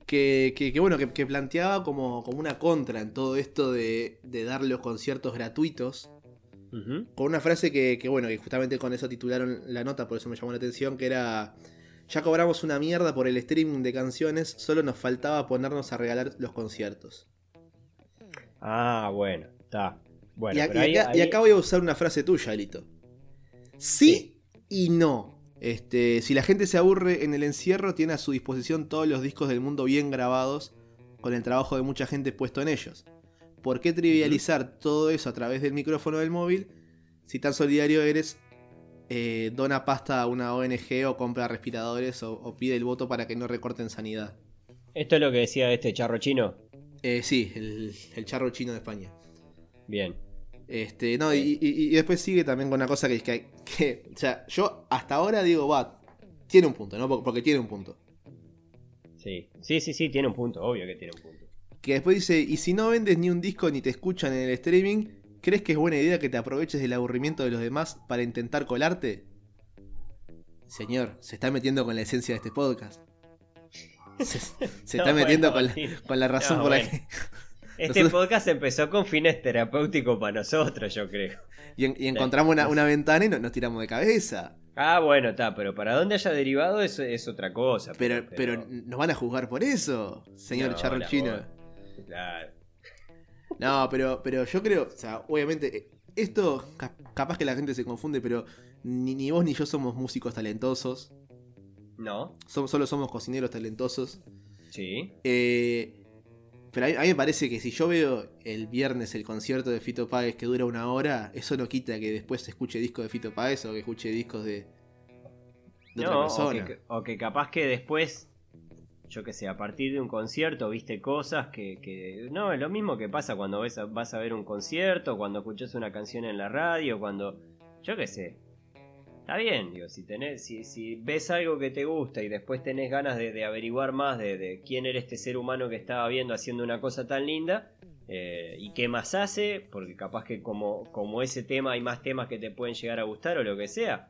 Que, que- que bueno, que, que planteaba como, como una contra en todo esto de, de dar los conciertos gratuitos con una frase que, bueno, que justamente con eso titularon la nota, por eso me llamó la atención, que era, ya cobramos una mierda por el streaming de canciones, solo nos faltaba ponernos a regalar los conciertos. Ah, bueno, está. Bueno, y, a- pero y ahí- acá, y ahí- acá voy a usar una frase tuya, Alito. Sí, y no. Este, si la gente se aburre en el encierro, tiene a su disposición todos los discos del mundo bien grabados, con el trabajo de mucha gente puesto en ellos. ¿Por qué trivializar todo eso a través del micrófono del móvil? Si tan solidario eres, eh, dona pasta a una ONG o compra respiradores o, o pide el voto para que no recorten sanidad. Esto es lo que decía este charro chino. Eh, sí, el, el charro chino de España. Bien. Este, no, y, y- y después sigue también con una cosa que, que, que, o sea, yo hasta ahora digo, va, tiene un punto, ¿no? Porque, tiene un punto. Sí. sí, sí, sí, tiene un punto, obvio que tiene un punto. Que después dice, y si no vendes ni un disco ni te escuchan en el streaming, ¿crees que es buena idea que te aproveches del aburrimiento de los demás para intentar colarte? Señor, se está metiendo con la esencia de este podcast. Se, se está metiendo con, la, con la razón No, por la que... Este Nosotros- podcast empezó con fines terapéuticos para nosotros, yo creo. Y, en- y encontramos una, una ventana y nos, nos tiramos de cabeza. Ah, bueno, está, pero para dónde haya derivado es otra cosa. Pero, pero nos van a juzgar por eso, señor No, Charro la Chino. bola. Claro. No, pero, pero yo creo, o sea, obviamente, eh, esto ca- capaz que la gente se confunde, pero ni, ni vos ni yo somos músicos talentosos, ¿No? som- solo somos cocineros talentosos. Sí. Eh, pero a mí, a mí me parece que si yo veo el viernes el concierto de Fito Páez que dura una hora, eso no quita que después escuche discos de Fito Páez o que escuche discos de, de otra No, o persona. que, o que capaz que después, yo que sé, a partir de un concierto viste cosas que... que- no, es lo mismo que pasa cuando ves a- vas a ver un concierto, cuando escuchas una canción en la radio, cuando... Yo que sé. Está bien, digo, si, tenés, si, si ves algo que te gusta y después tenés ganas de, de averiguar más de, de quién era este ser humano que estaba viendo haciendo una cosa tan linda eh, y qué más hace, porque capaz que como, como ese tema hay más temas que te pueden llegar a gustar o lo que sea,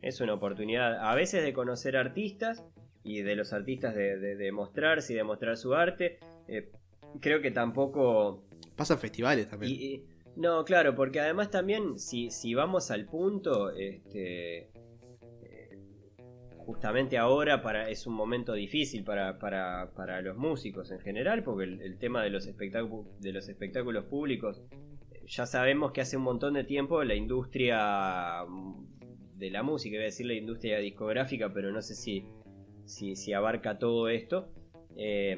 es una oportunidad a veces de conocer artistas y de los artistas de, de, mostrarse y de mostrar su arte. Eh, creo que tampoco... Pasan festivales también. y- no, claro, porque además también si, si vamos al punto, este, eh, justamente ahora para, es un momento difícil para, para, para los músicos en general, porque el, tema de los, espectáculos de los espectáculos públicos, eh, ya sabemos que hace un montón de tiempo la industria mm, de la música, iba a decir la industria discográfica, pero no sé si, si, si abarca todo esto. eh,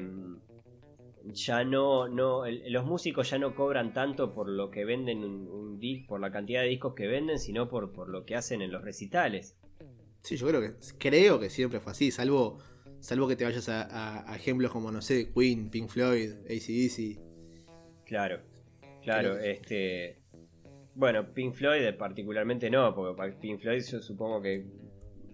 ya no, no el- los músicos ya no cobran tanto por lo que venden un, un dis- por la cantidad de discos que venden, sino por, por lo que hacen en los recitales. Sí, yo creo que creo que siempre fue así, salvo salvo que te vayas a, a- a ejemplos como, no sé, Queen, Pink Floyd, ACDC. Claro, claro, Creo este. Bueno, Pink Floyd particularmente no, porque Pink Floyd yo supongo que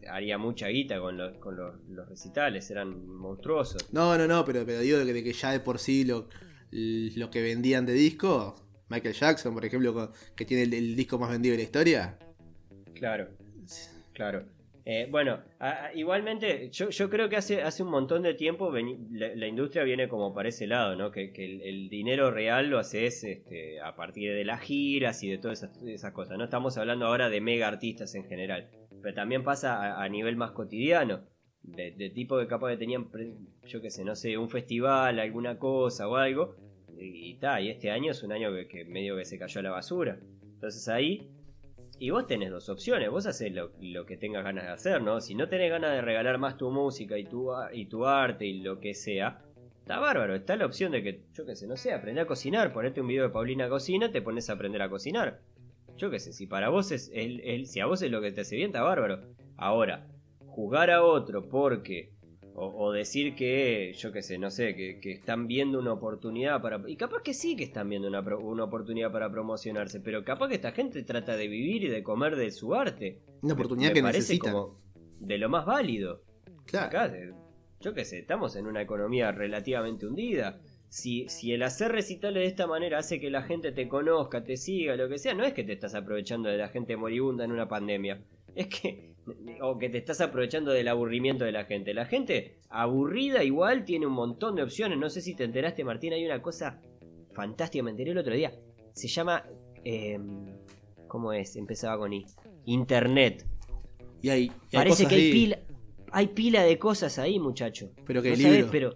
haría mucha guita con los, con los, los recitales, eran monstruosos. No, no, no, pero, pero digo de que, de que ya de por sí lo, lo que vendían de disco, Michael Jackson, por ejemplo, que tiene el, el disco más vendido de la historia. Claro, claro. Eh, bueno, a- a- igualmente, yo, yo creo que hace, hace un montón de tiempo la, la industria viene como para ese lado, ¿no? Que, que el, el dinero real lo haces este, a partir de las giras y de todas esas, esas cosas. No estamos hablando ahora de mega artistas en general, pero también pasa a, nivel más cotidiano. De, de tipo que capaz que tenían, yo qué sé, no sé, un festival, alguna cosa o algo, y ta, y este año es un año que, que medio que se cayó a la basura. Entonces ahí y vos tenés dos opciones, vos haces lo, lo que tengas ganas de hacer, ¿no? Si no tenés ganas de regalar más tu música y tu, y tu arte y lo que sea, está bárbaro. Está la opción de que, yo qué sé, no sé, aprender a cocinar, ponerte un video de Paulina Cocina, te pones a aprender a cocinar. Yo qué sé, si para vos es, el, el- si a vos es lo que te hace bien, está bárbaro. Ahora, juzgar a otro porque o, o decir que, yo qué sé, no sé, que, que están viendo una oportunidad para... Y capaz que sí que están viendo una, una oportunidad para promocionarse, pero capaz que esta gente trata de vivir y de comer de su arte. Una oportunidad Me que parece necesitan. como de lo más válido. Claro. Acá, yo qué sé, estamos en una economía relativamente hundida. Si, si el hacer recitales de esta manera hace que la gente te conozca, te siga, lo que sea, no es que te estás aprovechando de la gente moribunda en una pandemia. Es que. O que te estás aprovechando del aburrimiento de la gente. La gente aburrida igual tiene un montón de opciones. No sé si te enteraste, Martín, hay una cosa fantástica, me enteré el otro día. Se llama. eh, ¿Cómo es? Empezaba con I. Internet. Y hay, y hay Parece cosas que hay ahí, pila, hay pila de cosas ahí, muchacho. Pero que No sabés, libros. pero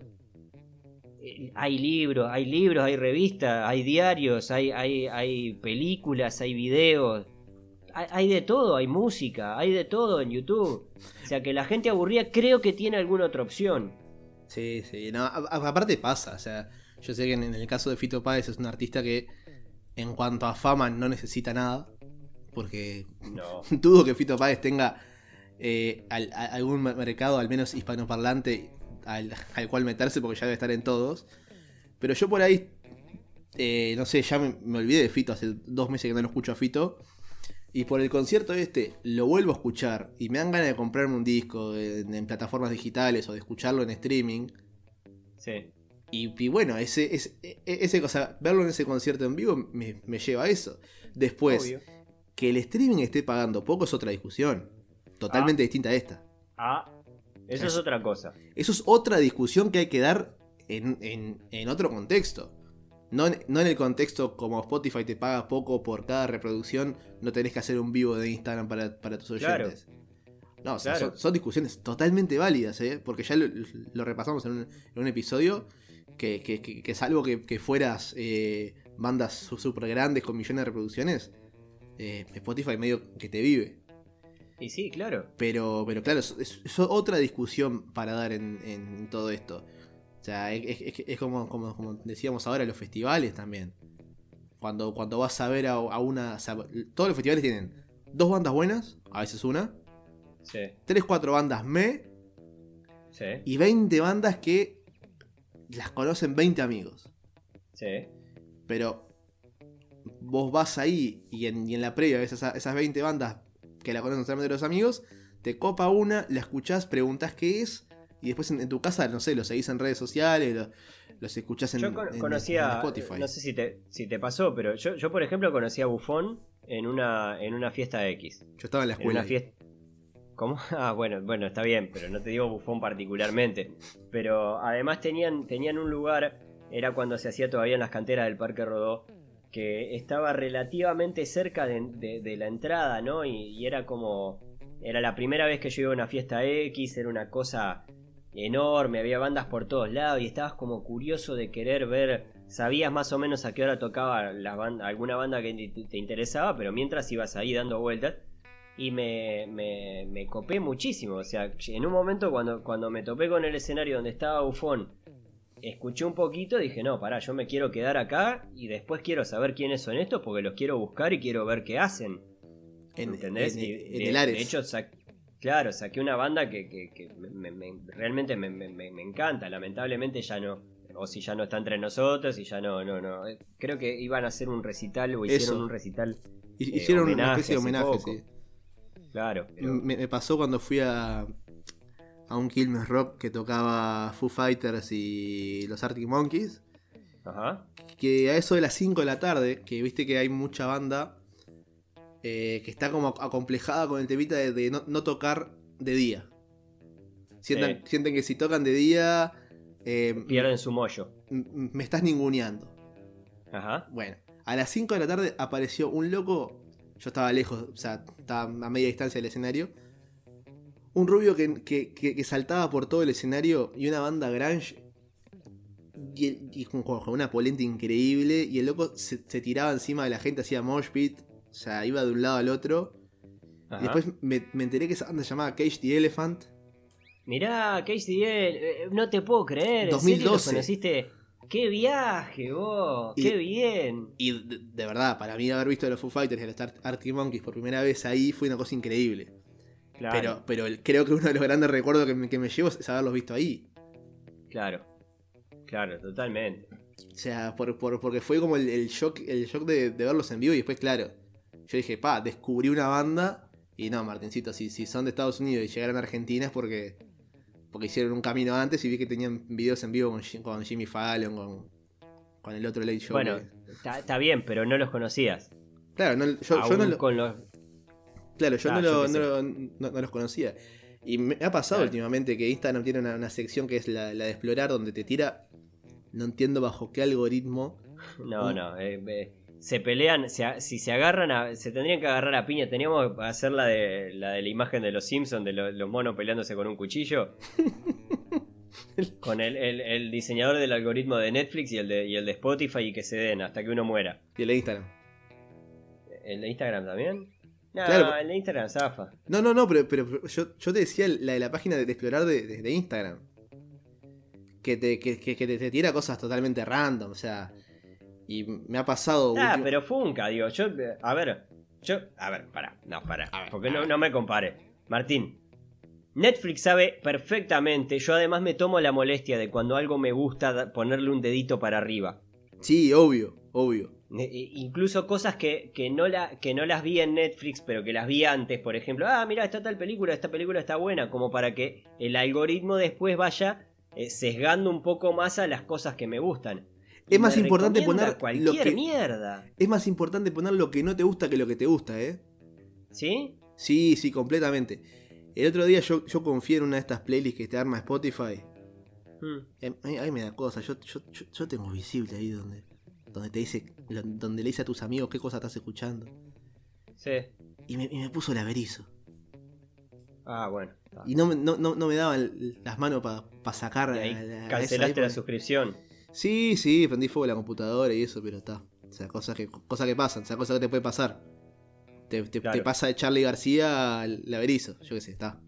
hay libros, hay libros, hay revistas, hay diarios, hay, hay, hay películas, hay videos. Hay, hay de todo, hay música, hay de todo en YouTube. O sea que la gente aburrida creo que tiene alguna otra opción. Sí, sí. No, a- a- aparte pasa, o sea, yo sé que en, en el caso de Fito Páez es un artista que en cuanto a fama no necesita nada. Porque No. dudo que Fito Páez tenga eh, al- a- algún mer- mercado, al menos hispanoparlante, al, al cual meterse, porque ya debe estar en todos. Pero yo por ahí, eh, no sé, ya me, me olvidé de Fito, hace dos meses que no lo escucho a Fito. Y por el concierto este lo vuelvo a escuchar y me dan ganas de comprarme un disco en, en plataformas digitales o de escucharlo en streaming. Sí. Y, y bueno, ese, ese, e- ese cosa, verlo en ese concierto en vivo me, me lleva a eso. Después, Obvio. que el streaming esté pagando poco es otra discusión. Totalmente distinta a esta. Ah, eso es otra cosa. Eso es otra discusión que hay que dar en, en- en otro contexto. No en, no en el contexto como Spotify te paga poco por cada reproducción, no tenés que hacer un vivo de Instagram para, para tus Claro. oyentes. No, o sea, Claro. son, son discusiones totalmente válidas, ¿eh? porque ya lo, lo repasamos en un, en un episodio, que, que, que- que salvo que, que fueras eh, bandas súper grandes con millones de reproducciones, eh, Spotify medio que te vive. Y sí, claro. Pero, pero claro, es, otra discusión para dar en, en todo esto. O sea, es, es- es como, como, como decíamos ahora, los festivales también. Cuando, cuando vas a ver a, a una... o sea, todos los festivales tienen dos bandas buenas, a veces una, Sí, tres, cuatro bandas me, sí, y 20 bandas que las conocen 20 amigos. sí. Pero vos vas ahí y en, y en la previa ves esa- esas 20 bandas que la conocen solamente los amigos, te copa una, la escuchás, preguntás qué es, y después en, en tu casa, no sé, los seguís en redes sociales, lo- los escuchás en, Yo en- conocía, en Spotify. no sé si te, si te pasó, pero yo, yo por ejemplo conocía a Bufón en una, en una fiesta X. Yo estaba en la En escuela. una fiesta. ¿Cómo? Ah, bueno, bueno, está bien, pero no te digo Bufón particularmente. Pero además tenían, tenían un lugar, era cuando se hacía todavía en las canteras del Parque Rodó, que estaba relativamente cerca de, la entrada, ¿no? Y, y era como. Era la primera vez que yo iba a una fiesta X, era una cosa enorme, había bandas por todos lados y estabas como curioso de querer ver. Sabías más o menos a qué hora tocaba alguna banda que te- te interesaba, pero mientras ibas ahí dando vueltas y me, me, me copé muchísimo. O sea, en un momento cuando, cuando me topé con el escenario donde estaba Bufón, escuché un poquito, dije, no, pará, yo me quiero quedar acá y después quiero saber quiénes son estos porque los quiero buscar y quiero ver qué hacen. en, ¿Entendés? en- Y en de, el Ares. de hecho, sa- claro, saqué una banda que, que- que me- me- realmente me, me- encanta. Lamentablemente ya no. O si ya no está entre nosotros y ya no, no, no. Eh, Creo que iban a hacer un recital o hicieron Eso. un recital. Eh, Hicieron una especie de homenaje, sí. Claro. pero- me pasó cuando fui a, a un Quilmes Rock que tocaba Foo Fighters y los Arctic Monkeys. Ajá. que a eso de las 5 de la tarde, que viste que hay mucha banda eh, que está como acomplejada con el temita de, de no, no tocar de día. Sientan-. Sienten que si tocan de día, eh, Pierden su mollo. me estás ninguneando. Ajá. Bueno, a las 5 de la tarde apareció un loco. Yo estaba lejos, o sea, estaba a media distancia del escenario. Un rubio que, que- que- que saltaba por todo el escenario y una banda grunge. Y, con, con una polenta increíble. Y el loco se, se tiraba encima de la gente, hacía mosh pit. O sea, iba de un lado al otro. Ajá. Y después me, me enteré que esa banda se llamaba Cage the Elephant. Mirá, KCDL, eh, no te puedo creer. ¿En 2012. serio los conociste? ¡Qué viaje, vos! Y- ¡Qué bien! Y de, de verdad, para mí haber visto a los Foo Fighters y a los Ar- Arctic Monkeys por primera vez ahí fue una cosa increíble. Claro, Pero, pero el- creo que uno de los grandes recuerdos que me, que me llevo es haberlos visto ahí. claro. Claro, totalmente. O sea, por, por- porque fue como el, el shock, el shock de, de verlos en vivo y después, claro, yo dije, pa, descubrí una banda y no, Martincito, si, si son de Estados Unidos y llegaron a Argentina es porque, porque hicieron un camino antes y vi que tenían videos en vivo con, con Jimmy Fallon, con, con el otro Late Show. Bueno, está bien, pero no los conocías. claro, no, yo, no lo- con los... Claro, yo, Ah, no, yo lo- no no- no los conocía. Y me ha pasado Claro. últimamente que Instagram tiene una, una sección que es la, la de explorar, donde te tira. No entiendo bajo qué algoritmo. No, Mm. no. eh, eh, se pelean, se si se agarran, a- se tendrían que agarrar a piña. Teníamos que hacer la de la, de la imagen de los Simpsons, de lo- los monos peleándose con un cuchillo. con el, el- el diseñador del algoritmo de Netflix y el de, y el de Spotify y que se den hasta que uno muera. Y el de Instagram. ¿El de Instagram también? No, Claro. de Instagram zafa. No, no, no, pero, pero, pero yo, yo te decía la de la página de, de explorar de, de- de Instagram. Que te, que, que- que te, te tira cosas totalmente random, o sea. Y me ha pasado. Ah, últim- pero Funka, digo, yo, a ver, yo, a ver, para, no, para, A ver, porque no, no me compare. Martín, Netflix sabe perfectamente, yo además me tomo la molestia de cuando algo me gusta ponerle un dedito para arriba. Sí, obvio, obvio. E- e- incluso cosas que, que, no la, que no las vi en Netflix, pero que las vi antes, por ejemplo, ah, mira, está tal película, esta película está buena, como para que el algoritmo después vaya eh, sesgando un poco más a las cosas que me gustan. Es Y más importante poner lo cualquier que- mierda. Es más importante poner lo que no te gusta que lo que te gusta, ¿eh? ¿Sí? Sí, sí, completamente. El otro día yo, yo confié en una de estas playlists que te arma Spotify. Mm. Eh, A mí, a mí me da cosa, yo, yo, yo tengo visible ahí donde, donde te dice, donde le dice a tus amigos qué cosa estás escuchando. Sí. Y me, y me puso el averizo. Ah, bueno. está. Y no, me- no, no, no me daban las manos para sacar Y ahí a- a- a cancelaste la suscripción. Sí, sí, prendí fuego a la computadora y eso, pero está. O sea, cosas que, cosas que pasan, o sea, cosas que te puede pasar. Te, te- Claro. te pasa de Charlie García al averizo, yo qué sé, está.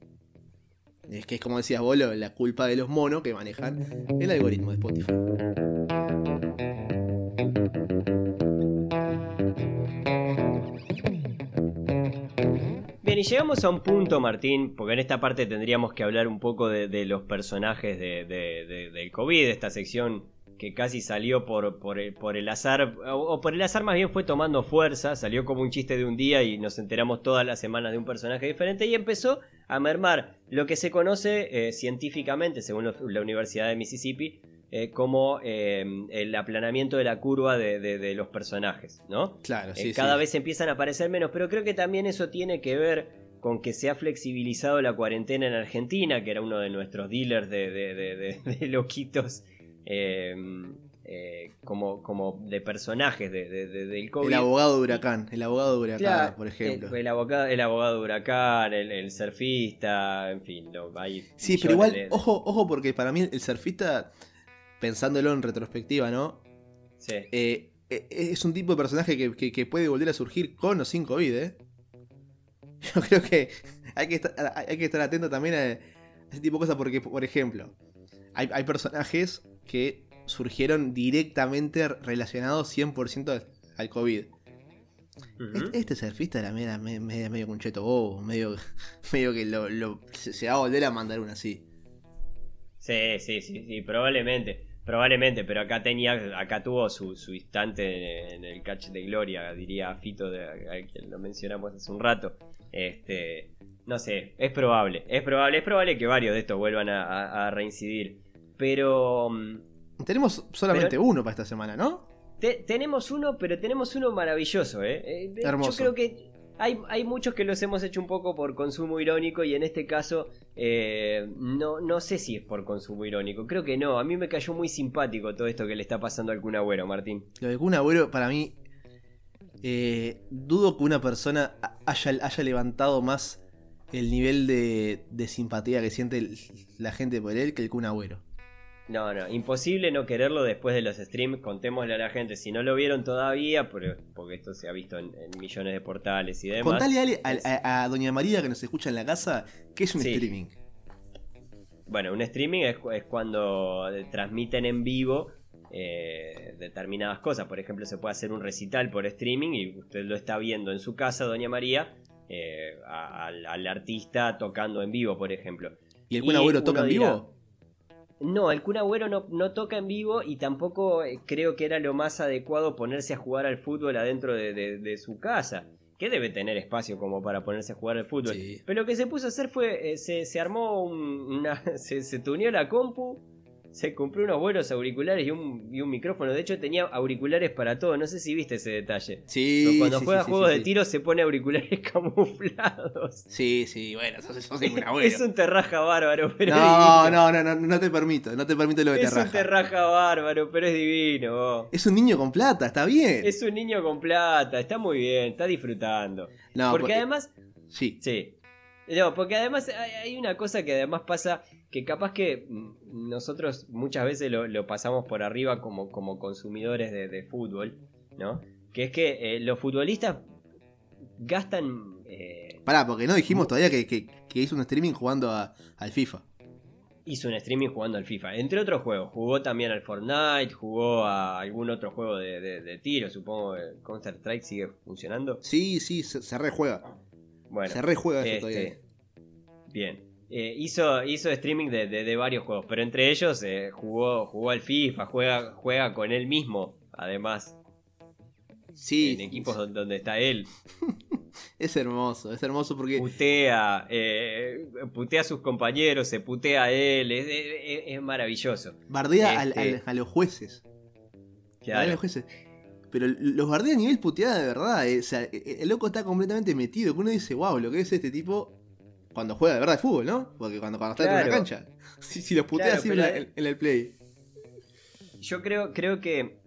Es que es como decías vos, la culpa de los monos que manejan el algoritmo de Spotify. Bien, y llegamos a un punto, Martín, porque en esta parte tendríamos que hablar un poco de, los personajes de, de- de- del COVID, esta sección que casi salió por, por, el, azar, o, por el azar más bien fue tomando fuerza, salió como un chiste de un día y nos enteramos todas las semanas de un personaje diferente y empezó a mermar lo que se conoce eh, científicamente, según la Universidad de Mississippi, eh, como eh, el aplanamiento de la curva de, de- de los personajes, ¿no? Claro, Eh, sí, cada sí. vez empiezan a aparecer menos, pero creo que también eso tiene que ver con que se ha flexibilizado la cuarentena en Argentina, que era uno de nuestros dealers de, loquitos, eh, eh, como, como de personajes de, de- de- del COVID. El abogado de Huracán, el abogado de Huracán, por ejemplo. El, el abogado, el abogado de huracán, el, el surfista, en fin, lo, hay Sí, pero igual, de- ojo, ojo, porque para mí el surfista, pensándolo en retrospectiva, ¿no? Sí. Eh, eh, es un tipo de personaje que, que- que puede volver a surgir con o sin COVID, ¿eh? Yo creo que hay que estar, hay que estar atento también a ese tipo de cosas porque, por ejemplo, hay, hay personajes que surgieron directamente relacionados 100% al- COVID. Este, este surfista era medio, medio, medio, concheto bobo, medio, medio que lo, lo- se, se va a volver a mandar una así. Sí, sí, sí, sí, probablemente. Probablemente, pero acá tenía, acá tuvo su, su instante en, el catch de gloria, diría Fito, de, a quien lo mencionamos hace un rato. Este, no sé, es probable, es probable, es probable que varios de estos vuelvan a, a- a reincidir. Pero mm, Tenemos solamente Pero- uno para esta semana, ¿no? te- tenemos uno, pero tenemos uno maravilloso, ¿eh? Eh, Hermoso. Yo creo que hay, hay muchos que los hemos hecho un poco por consumo irónico y en este caso eh, no, no sé si es por consumo irónico. Creo que no. A mí me cayó muy simpático todo esto que le está pasando al Kun Martín. Lo de Kun para mí, eh, dudo que una persona haya, haya levantado más el nivel de, de simpatía que siente la gente por él que el Kun. No, no, imposible no quererlo después de los streams. Contémosle a la gente si no lo vieron todavía, porque esto se ha visto en, millones de portales y demás. Contale a, Doña María que nos escucha en la casa qué es un streaming. Bueno, un streaming es, cuando transmiten en vivo eh, determinadas cosas. Por ejemplo, se puede hacer un recital por streaming y usted lo está viendo en su casa, Doña María, eh, al, artista tocando en vivo, por ejemplo. ¿Y el buen abuelo toca en vivo? No, el Kun Agüero no, toca en vivo y tampoco eh, creo que era lo más adecuado ponerse a jugar al fútbol adentro de, su casa. Que debe tener espacio como para ponerse a jugar al fútbol. Pero lo que se puso a hacer fue, eh, se, armó una... Se, se tuneó la compu se compró unos buenos auriculares y un, y un, micrófono. De hecho, tenía auriculares para todo. No sé si viste ese detalle. Sí. cuando juega juegos de tiro se pone auriculares camuflados. Sí, sí, bueno, eso, es una Es un terraja bárbaro, pero no, no, no, no, no te permito. No te permito lo de es terraja. Es un terraja bárbaro, pero es divino. Es un niño con plata, está bien. Es un niño con plata, está muy bien, está disfrutando. No, porque, además. Sí. Sí. No, porque además hay una cosa que además pasa que capaz que mm, nosotros muchas veces lo, pasamos por arriba como, como consumidores de, fútbol, ¿no? Que es que eh, los futbolistas gastan... Eh, Pará, porque no dijimos todavía que, hizo un streaming jugando al FIFA. Hizo un streaming jugando al FIFA, entre otros juegos. Jugó también al Fortnite, jugó a algún otro juego de, tiro, supongo que Counter Strike sigue funcionando. Sí, sí, se, rejuega. Bueno, se rejuega eso todavía. Este, bien. Eh, hizo, hizo streaming de, varios juegos, pero entre ellos eh, jugó, jugó al FIFA, juega, juega con él mismo, además. Sí. En equipos donde, está él. es hermoso, es hermoso porque. Putea, eh, putea a sus compañeros, se putea a él, es, maravilloso. Bardea este a los jueces. Claro. A los jueces. Pero los bardea a nivel puteada de verdad. O sea, el loco está completamente metido. Que uno dice, wow, lo que es este tipo cuando juega de verdad de fútbol, ¿no? Porque cuando, cuando está en la cancha. Si, los putea así en, el play. Yo creo, creo que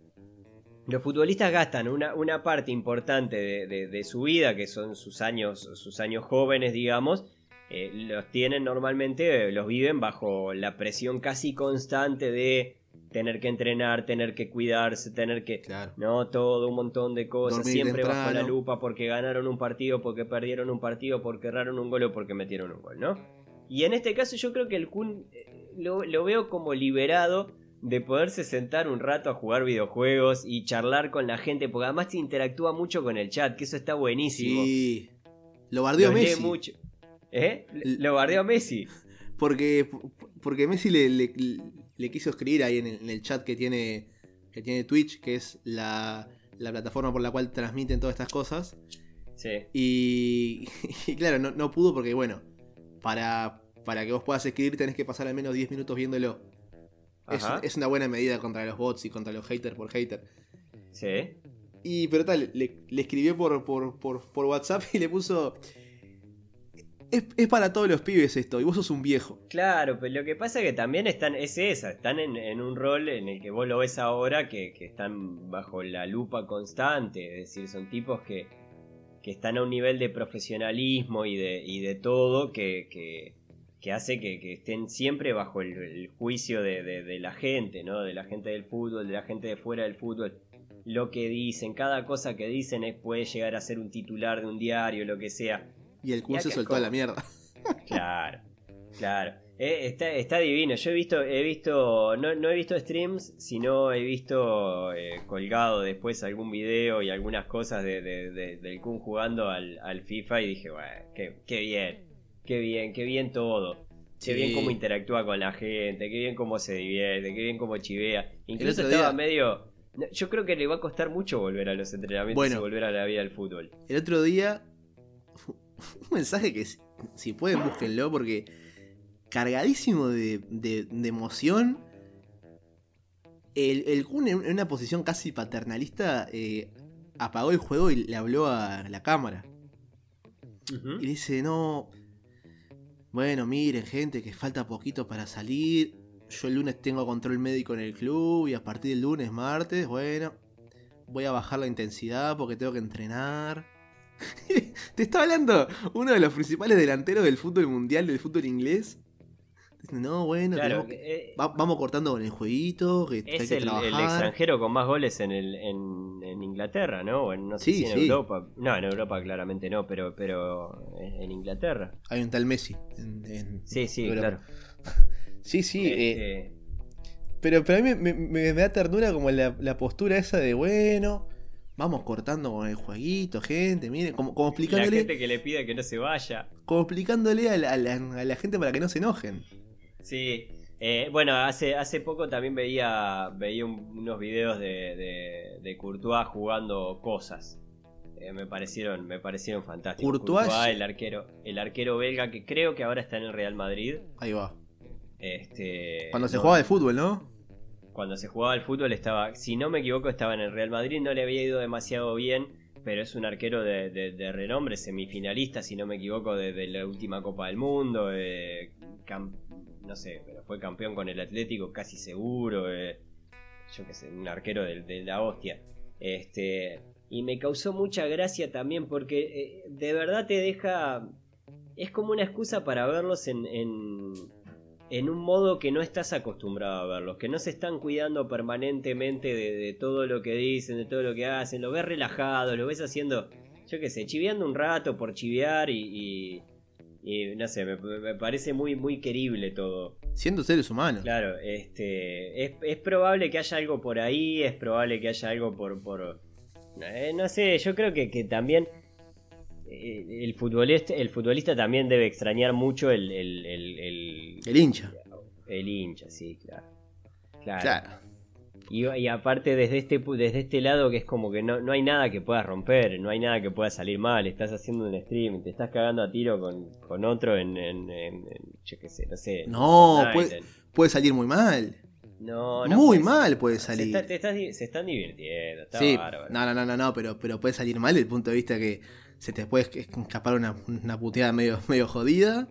los futbolistas gastan una, una parte importante de, su vida, que son sus años, sus años jóvenes, digamos, eh, los tienen normalmente, los viven bajo la presión casi constante de tener que entrenar, tener que cuidarse, tener que... No, todo un montón de cosas, siempre bajo la lupa porque ganaron un partido, porque perdieron un partido, porque erraron un gol o porque metieron un gol, ¿no? Y en este caso yo creo que el Kun eh, lo, veo como liberado de poderse sentar un rato a jugar videojuegos y charlar con la gente, porque además se interactúa mucho con el chat, que eso está buenísimo. Sí. Lo bardeó Messi. Mucho. ¿Eh? Lo bardeó Messi. Porque, porque Messi le, le quiso escribir ahí en el, chat que tiene, que tiene Twitch, que es la, plataforma por la cual transmiten todas estas cosas. Sí. Y, claro, no, pudo porque, bueno, para, para que vos puedas escribir tenés que pasar al menos 10 minutos viéndolo. Es, una buena medida contra los bots y contra los haters por hater. Sí. Y, pero tal, le, escribió por, por, por WhatsApp y le puso es, para todos los pibes esto, y vos sos un viejo. Claro, pero lo que pasa es que también están, es esa, están en, un rol en el que vos lo ves ahora que, están bajo la lupa constante, es decir, son tipos que, que están a un nivel de profesionalismo y de, y de todo que, que, hace que, estén siempre bajo el, juicio de, la gente, ¿no? De la gente del fútbol, de la gente de fuera del fútbol. Lo que dicen, cada cosa que dicen puede llegar a ser un titular de un diario, lo que sea y el Kun se soltó a la mierda. Claro, claro. Eh, está, está, divino. Yo he visto, he visto, no, no he visto streams, sino he visto eh, colgado después algún video y algunas cosas de, del Kun jugando al, FIFA y dije, bueno, qué, qué, bien, qué bien, qué bien todo. Qué bien cómo interactúa con la gente, qué bien cómo se divierte, qué bien cómo chivea. Incluso estaba medio... Yo creo que le va a costar mucho volver a los entrenamientos y volver a la vida del fútbol. El otro día un mensaje que si pueden búsquenlo porque cargadísimo de, emoción. El, el, Kun en una posición casi paternalista eh, apagó el juego y le habló a la cámara. Ujú. Y dice, no. Bueno, miren, gente, que falta poquito para salir. Yo el lunes tengo control médico en el club y a partir del lunes, martes, bueno, voy a bajar la intensidad porque tengo que entrenar. Te está hablando uno de los principales delanteros del fútbol mundial, del fútbol inglés. No, bueno, Claro, que- eh, va- vamos cortando con el jueguito, que hay es que el, extranjero con más goles en, el, en, en Inglaterra, ¿no? O en- no sé Sí, si en sí. Europa. No, en Europa claramente no, pero, pero en Inglaterra. Hay un tal Messi. en- Sí, sí, Europa. claro. Sí, sí. eh, Este, Pero, pero a mí me, me- me da ternura como la, la postura esa de, bueno, vamos cortando con el jueguito, gente, miren, como, como la explicándole, gente que le pide que no se vaya. como explicándole a la, a la- a la gente para que no se enojen. Sí. Eh, bueno, hace, hace poco también veía, veía un- unos videos de, de, de Courtois jugando cosas. Eh, me parecieron, me parecieron fantásticos. Courtois- el arquero, el arquero belga que creo que ahora está en el Real Madrid. Ahí va. Este, Cuando se jugaba de fútbol, ¿no? Cuando se jugaba al fútbol estaba, si no me equivoco, estaba en el Real Madrid, no le había ido demasiado bien, pero es un arquero de, de- renombre, semifinalista, si no me equivoco, de, la última Copa del Mundo, eh, no sé, pero fue campeón con el Atlético casi seguro, eh, yo qué sé, un arquero de, la hostia. Este, y me causó mucha gracia también porque eh, de verdad te deja... Es como una excusa para verlos en, en un modo que no estás acostumbrado a verlos, que no se están cuidando permanentemente de, de todo lo que dicen, de todo lo que hacen, lo ves relajado, lo ves haciendo, yo qué sé, chiveando un rato por chivear y, y- y, no sé, me, me parece muy, muy querible todo. Siendo seres humanos. Claro, este, es, es probable que haya algo por ahí, es probable que haya algo por... por eh, no sé, yo creo que, que también el, futbolista, el futbolista también debe extrañar mucho el, el, el- el- El hincha. el hincha, sí, claro. Claro. Claro. Y, y aparte desde este, desde este lado que es como que no, no hay nada que puedas romper, no hay nada que pueda salir mal, estás haciendo un stream, te estás cagando a tiro con, con otro en, en- en- en- yo qué sé, no sé. No, Fortnite, puede, salir muy mal. no, no muy puede mal puede Se, salir. está- te estás di- se están divirtiendo, está Sí, bárbaro. no, no, no, no, no, pero, pero puede salir mal el punto de vista que se te puede escapar una, una puteada medio, medio jodida.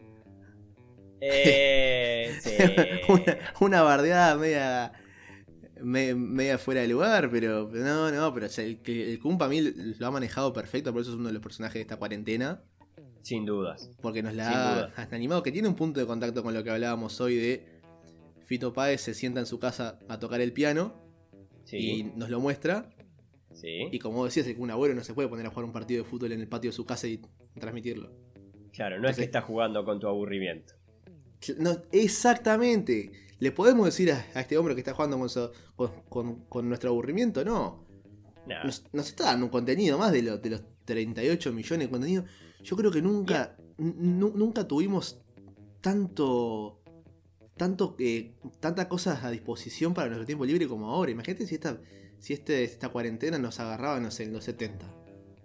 Eh, sí. una, una bardeada media, me- media fuera de lugar, pero no, no, pero o sea, el, el Kun para mí lo ha manejado perfecto, por eso es uno de los personajes de esta cuarentena, Sin dudas. porque nos la ha animado, que tiene un punto de contacto con lo que hablábamos hoy de Fito Páez se sienta en su casa a tocar el piano Sí, y nos lo muestra, sí. y como decías, el Kun Agüero no se puede poner a jugar un partido de fútbol en el patio de su casa y transmitirlo. Claro, no es que estás jugando con tu aburrimiento. No, exactamente. ¿Le podemos decir a, a este hombre que está jugando con, su- con, con- con nuestro aburrimiento? No. Nah. Nos, nos está dando un contenido más de, los de los 38 millones de contenidos. Yo creo que nunca, nu- nunca tuvimos tanto. Tanto. Tantas cosas a disposición para nuestro tiempo libre como ahora. Imagínate si esta, si este, esta cuarentena nos agarraba, no sé, en los 70.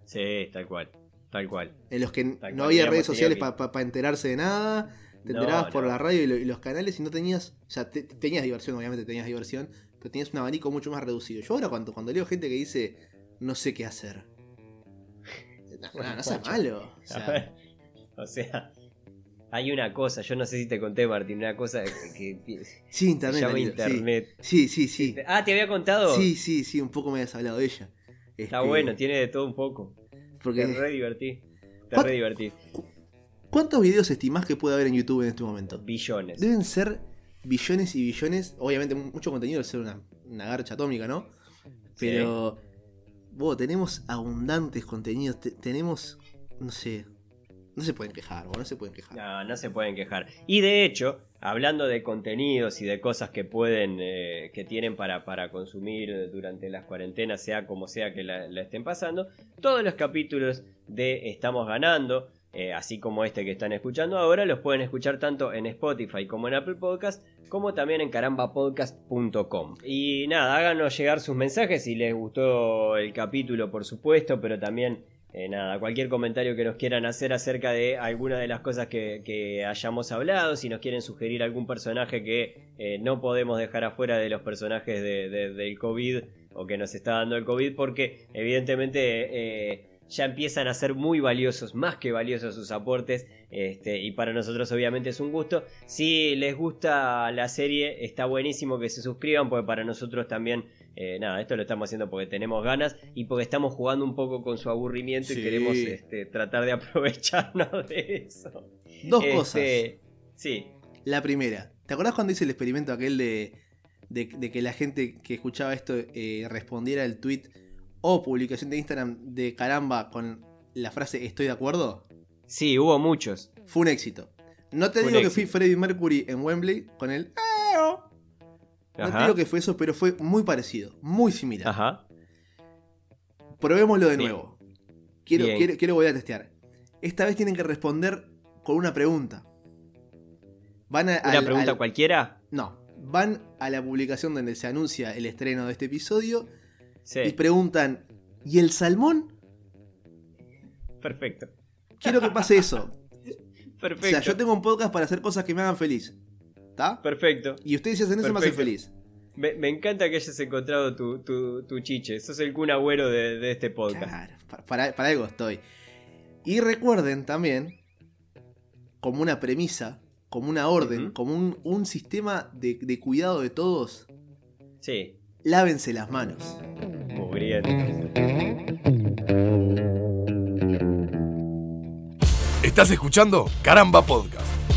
Sí, tal cual. Tal cual. En los que Tal no cual, había redes sociales tenido para enterarse de nada. Te No, enterabas por la radio y, lo- y los canales y no tenías. O sea, te- tenías diversión, obviamente tenías diversión, pero tenías un abanico mucho más reducido. Yo ahora, cuando, cuando leo gente que dice no sé qué hacer. No, no, no sea malo. O sea, o sea, hay una cosa, yo no sé si te conté, Martín, una cosa que, que sí, se internet. llama sí. internet. Sí, sí, sí. Ah, ¿te había contado? Sí, sí, sí, un poco me habías hablado de ella. Está Este, bueno, tiene de todo un poco. Porque, Te re divertí. Te ¿Cuál- re divertí. ¿Cuántos videos estimás que puede haber en YouTube en este momento? Billones. Deben ser billones y billones. Obviamente, mu- mucho contenido debe ser una, una garcha atómica, ¿no? Pero. vos, tenemos abundantes contenidos. te- tenemos. No sé. No se pueden quejar, vos, no se pueden quejar. No, no se pueden quejar. Y de hecho, hablando de contenidos y de cosas que pueden, eh, que tienen para, para consumir durante las cuarentenas, sea como sea que la, la estén pasando, todos los capítulos de Estamos Ganando, eh, así como este que están escuchando ahora, los pueden escuchar tanto en Spotify como en Apple Podcast, como también en carambapodcast.com. Y nada, háganos llegar sus mensajes si les gustó el capítulo, por supuesto, pero también eh, nada, cualquier comentario que nos quieran hacer acerca de alguna de las cosas que, hayamos hablado, si nos quieren sugerir algún personaje que eh, no podemos dejar afuera de los personajes de- del COVID o que nos está dando el COVID, porque evidentemente eh, ya empiezan a ser muy valiosos, más que valiosos sus aportes, este, y para nosotros obviamente es un gusto. Si les gusta la serie, está buenísimo que se suscriban, porque para nosotros también, eh, nada, esto lo estamos haciendo porque tenemos ganas y porque estamos jugando un poco con su aburrimiento Sí. y queremos este, tratar de aprovecharnos de eso. Dos Este, cosas. Sí, La primera, ¿te acordás cuando hice el experimento aquel de, de, de que la gente que escuchaba esto eh, respondiera el tweet o publicación de Instagram de caramba con la frase estoy de acuerdo? sí, hubo muchos. Fue un éxito. No te Fue digo que fui. Freddie Mercury en Wembley con el... "Eo". No te digo que fue eso, pero fue muy parecido, muy similar. Ajá. Probémoslo de Bien. nuevo. Quiero, Bien. quiero, quiero volver a testear. Esta vez tienen que responder con una pregunta. Van a, ¿Una al- pregunta al- cualquiera? No, van a la publicación donde se anuncia el estreno de este episodio Sí, y preguntan, ¿y el salmón? perfecto. Quiero que pase eso. O Perfecto. sea, yo tengo un podcast para hacer cosas que me hagan feliz. ¿Está? Perfecto. Y ustedes hacen eso hacen Perfecto. feliz. Me, me encanta que hayas encontrado tu, tu, tu chiche. Sos el Kun Agüero de, de este podcast. Claro, para, para algo estoy. Y recuerden también, como una premisa, como una orden, como un, un sistema de, de cuidado de todos, Sí, lávense las manos. mugrientos. Estás escuchando Caramba Podcast.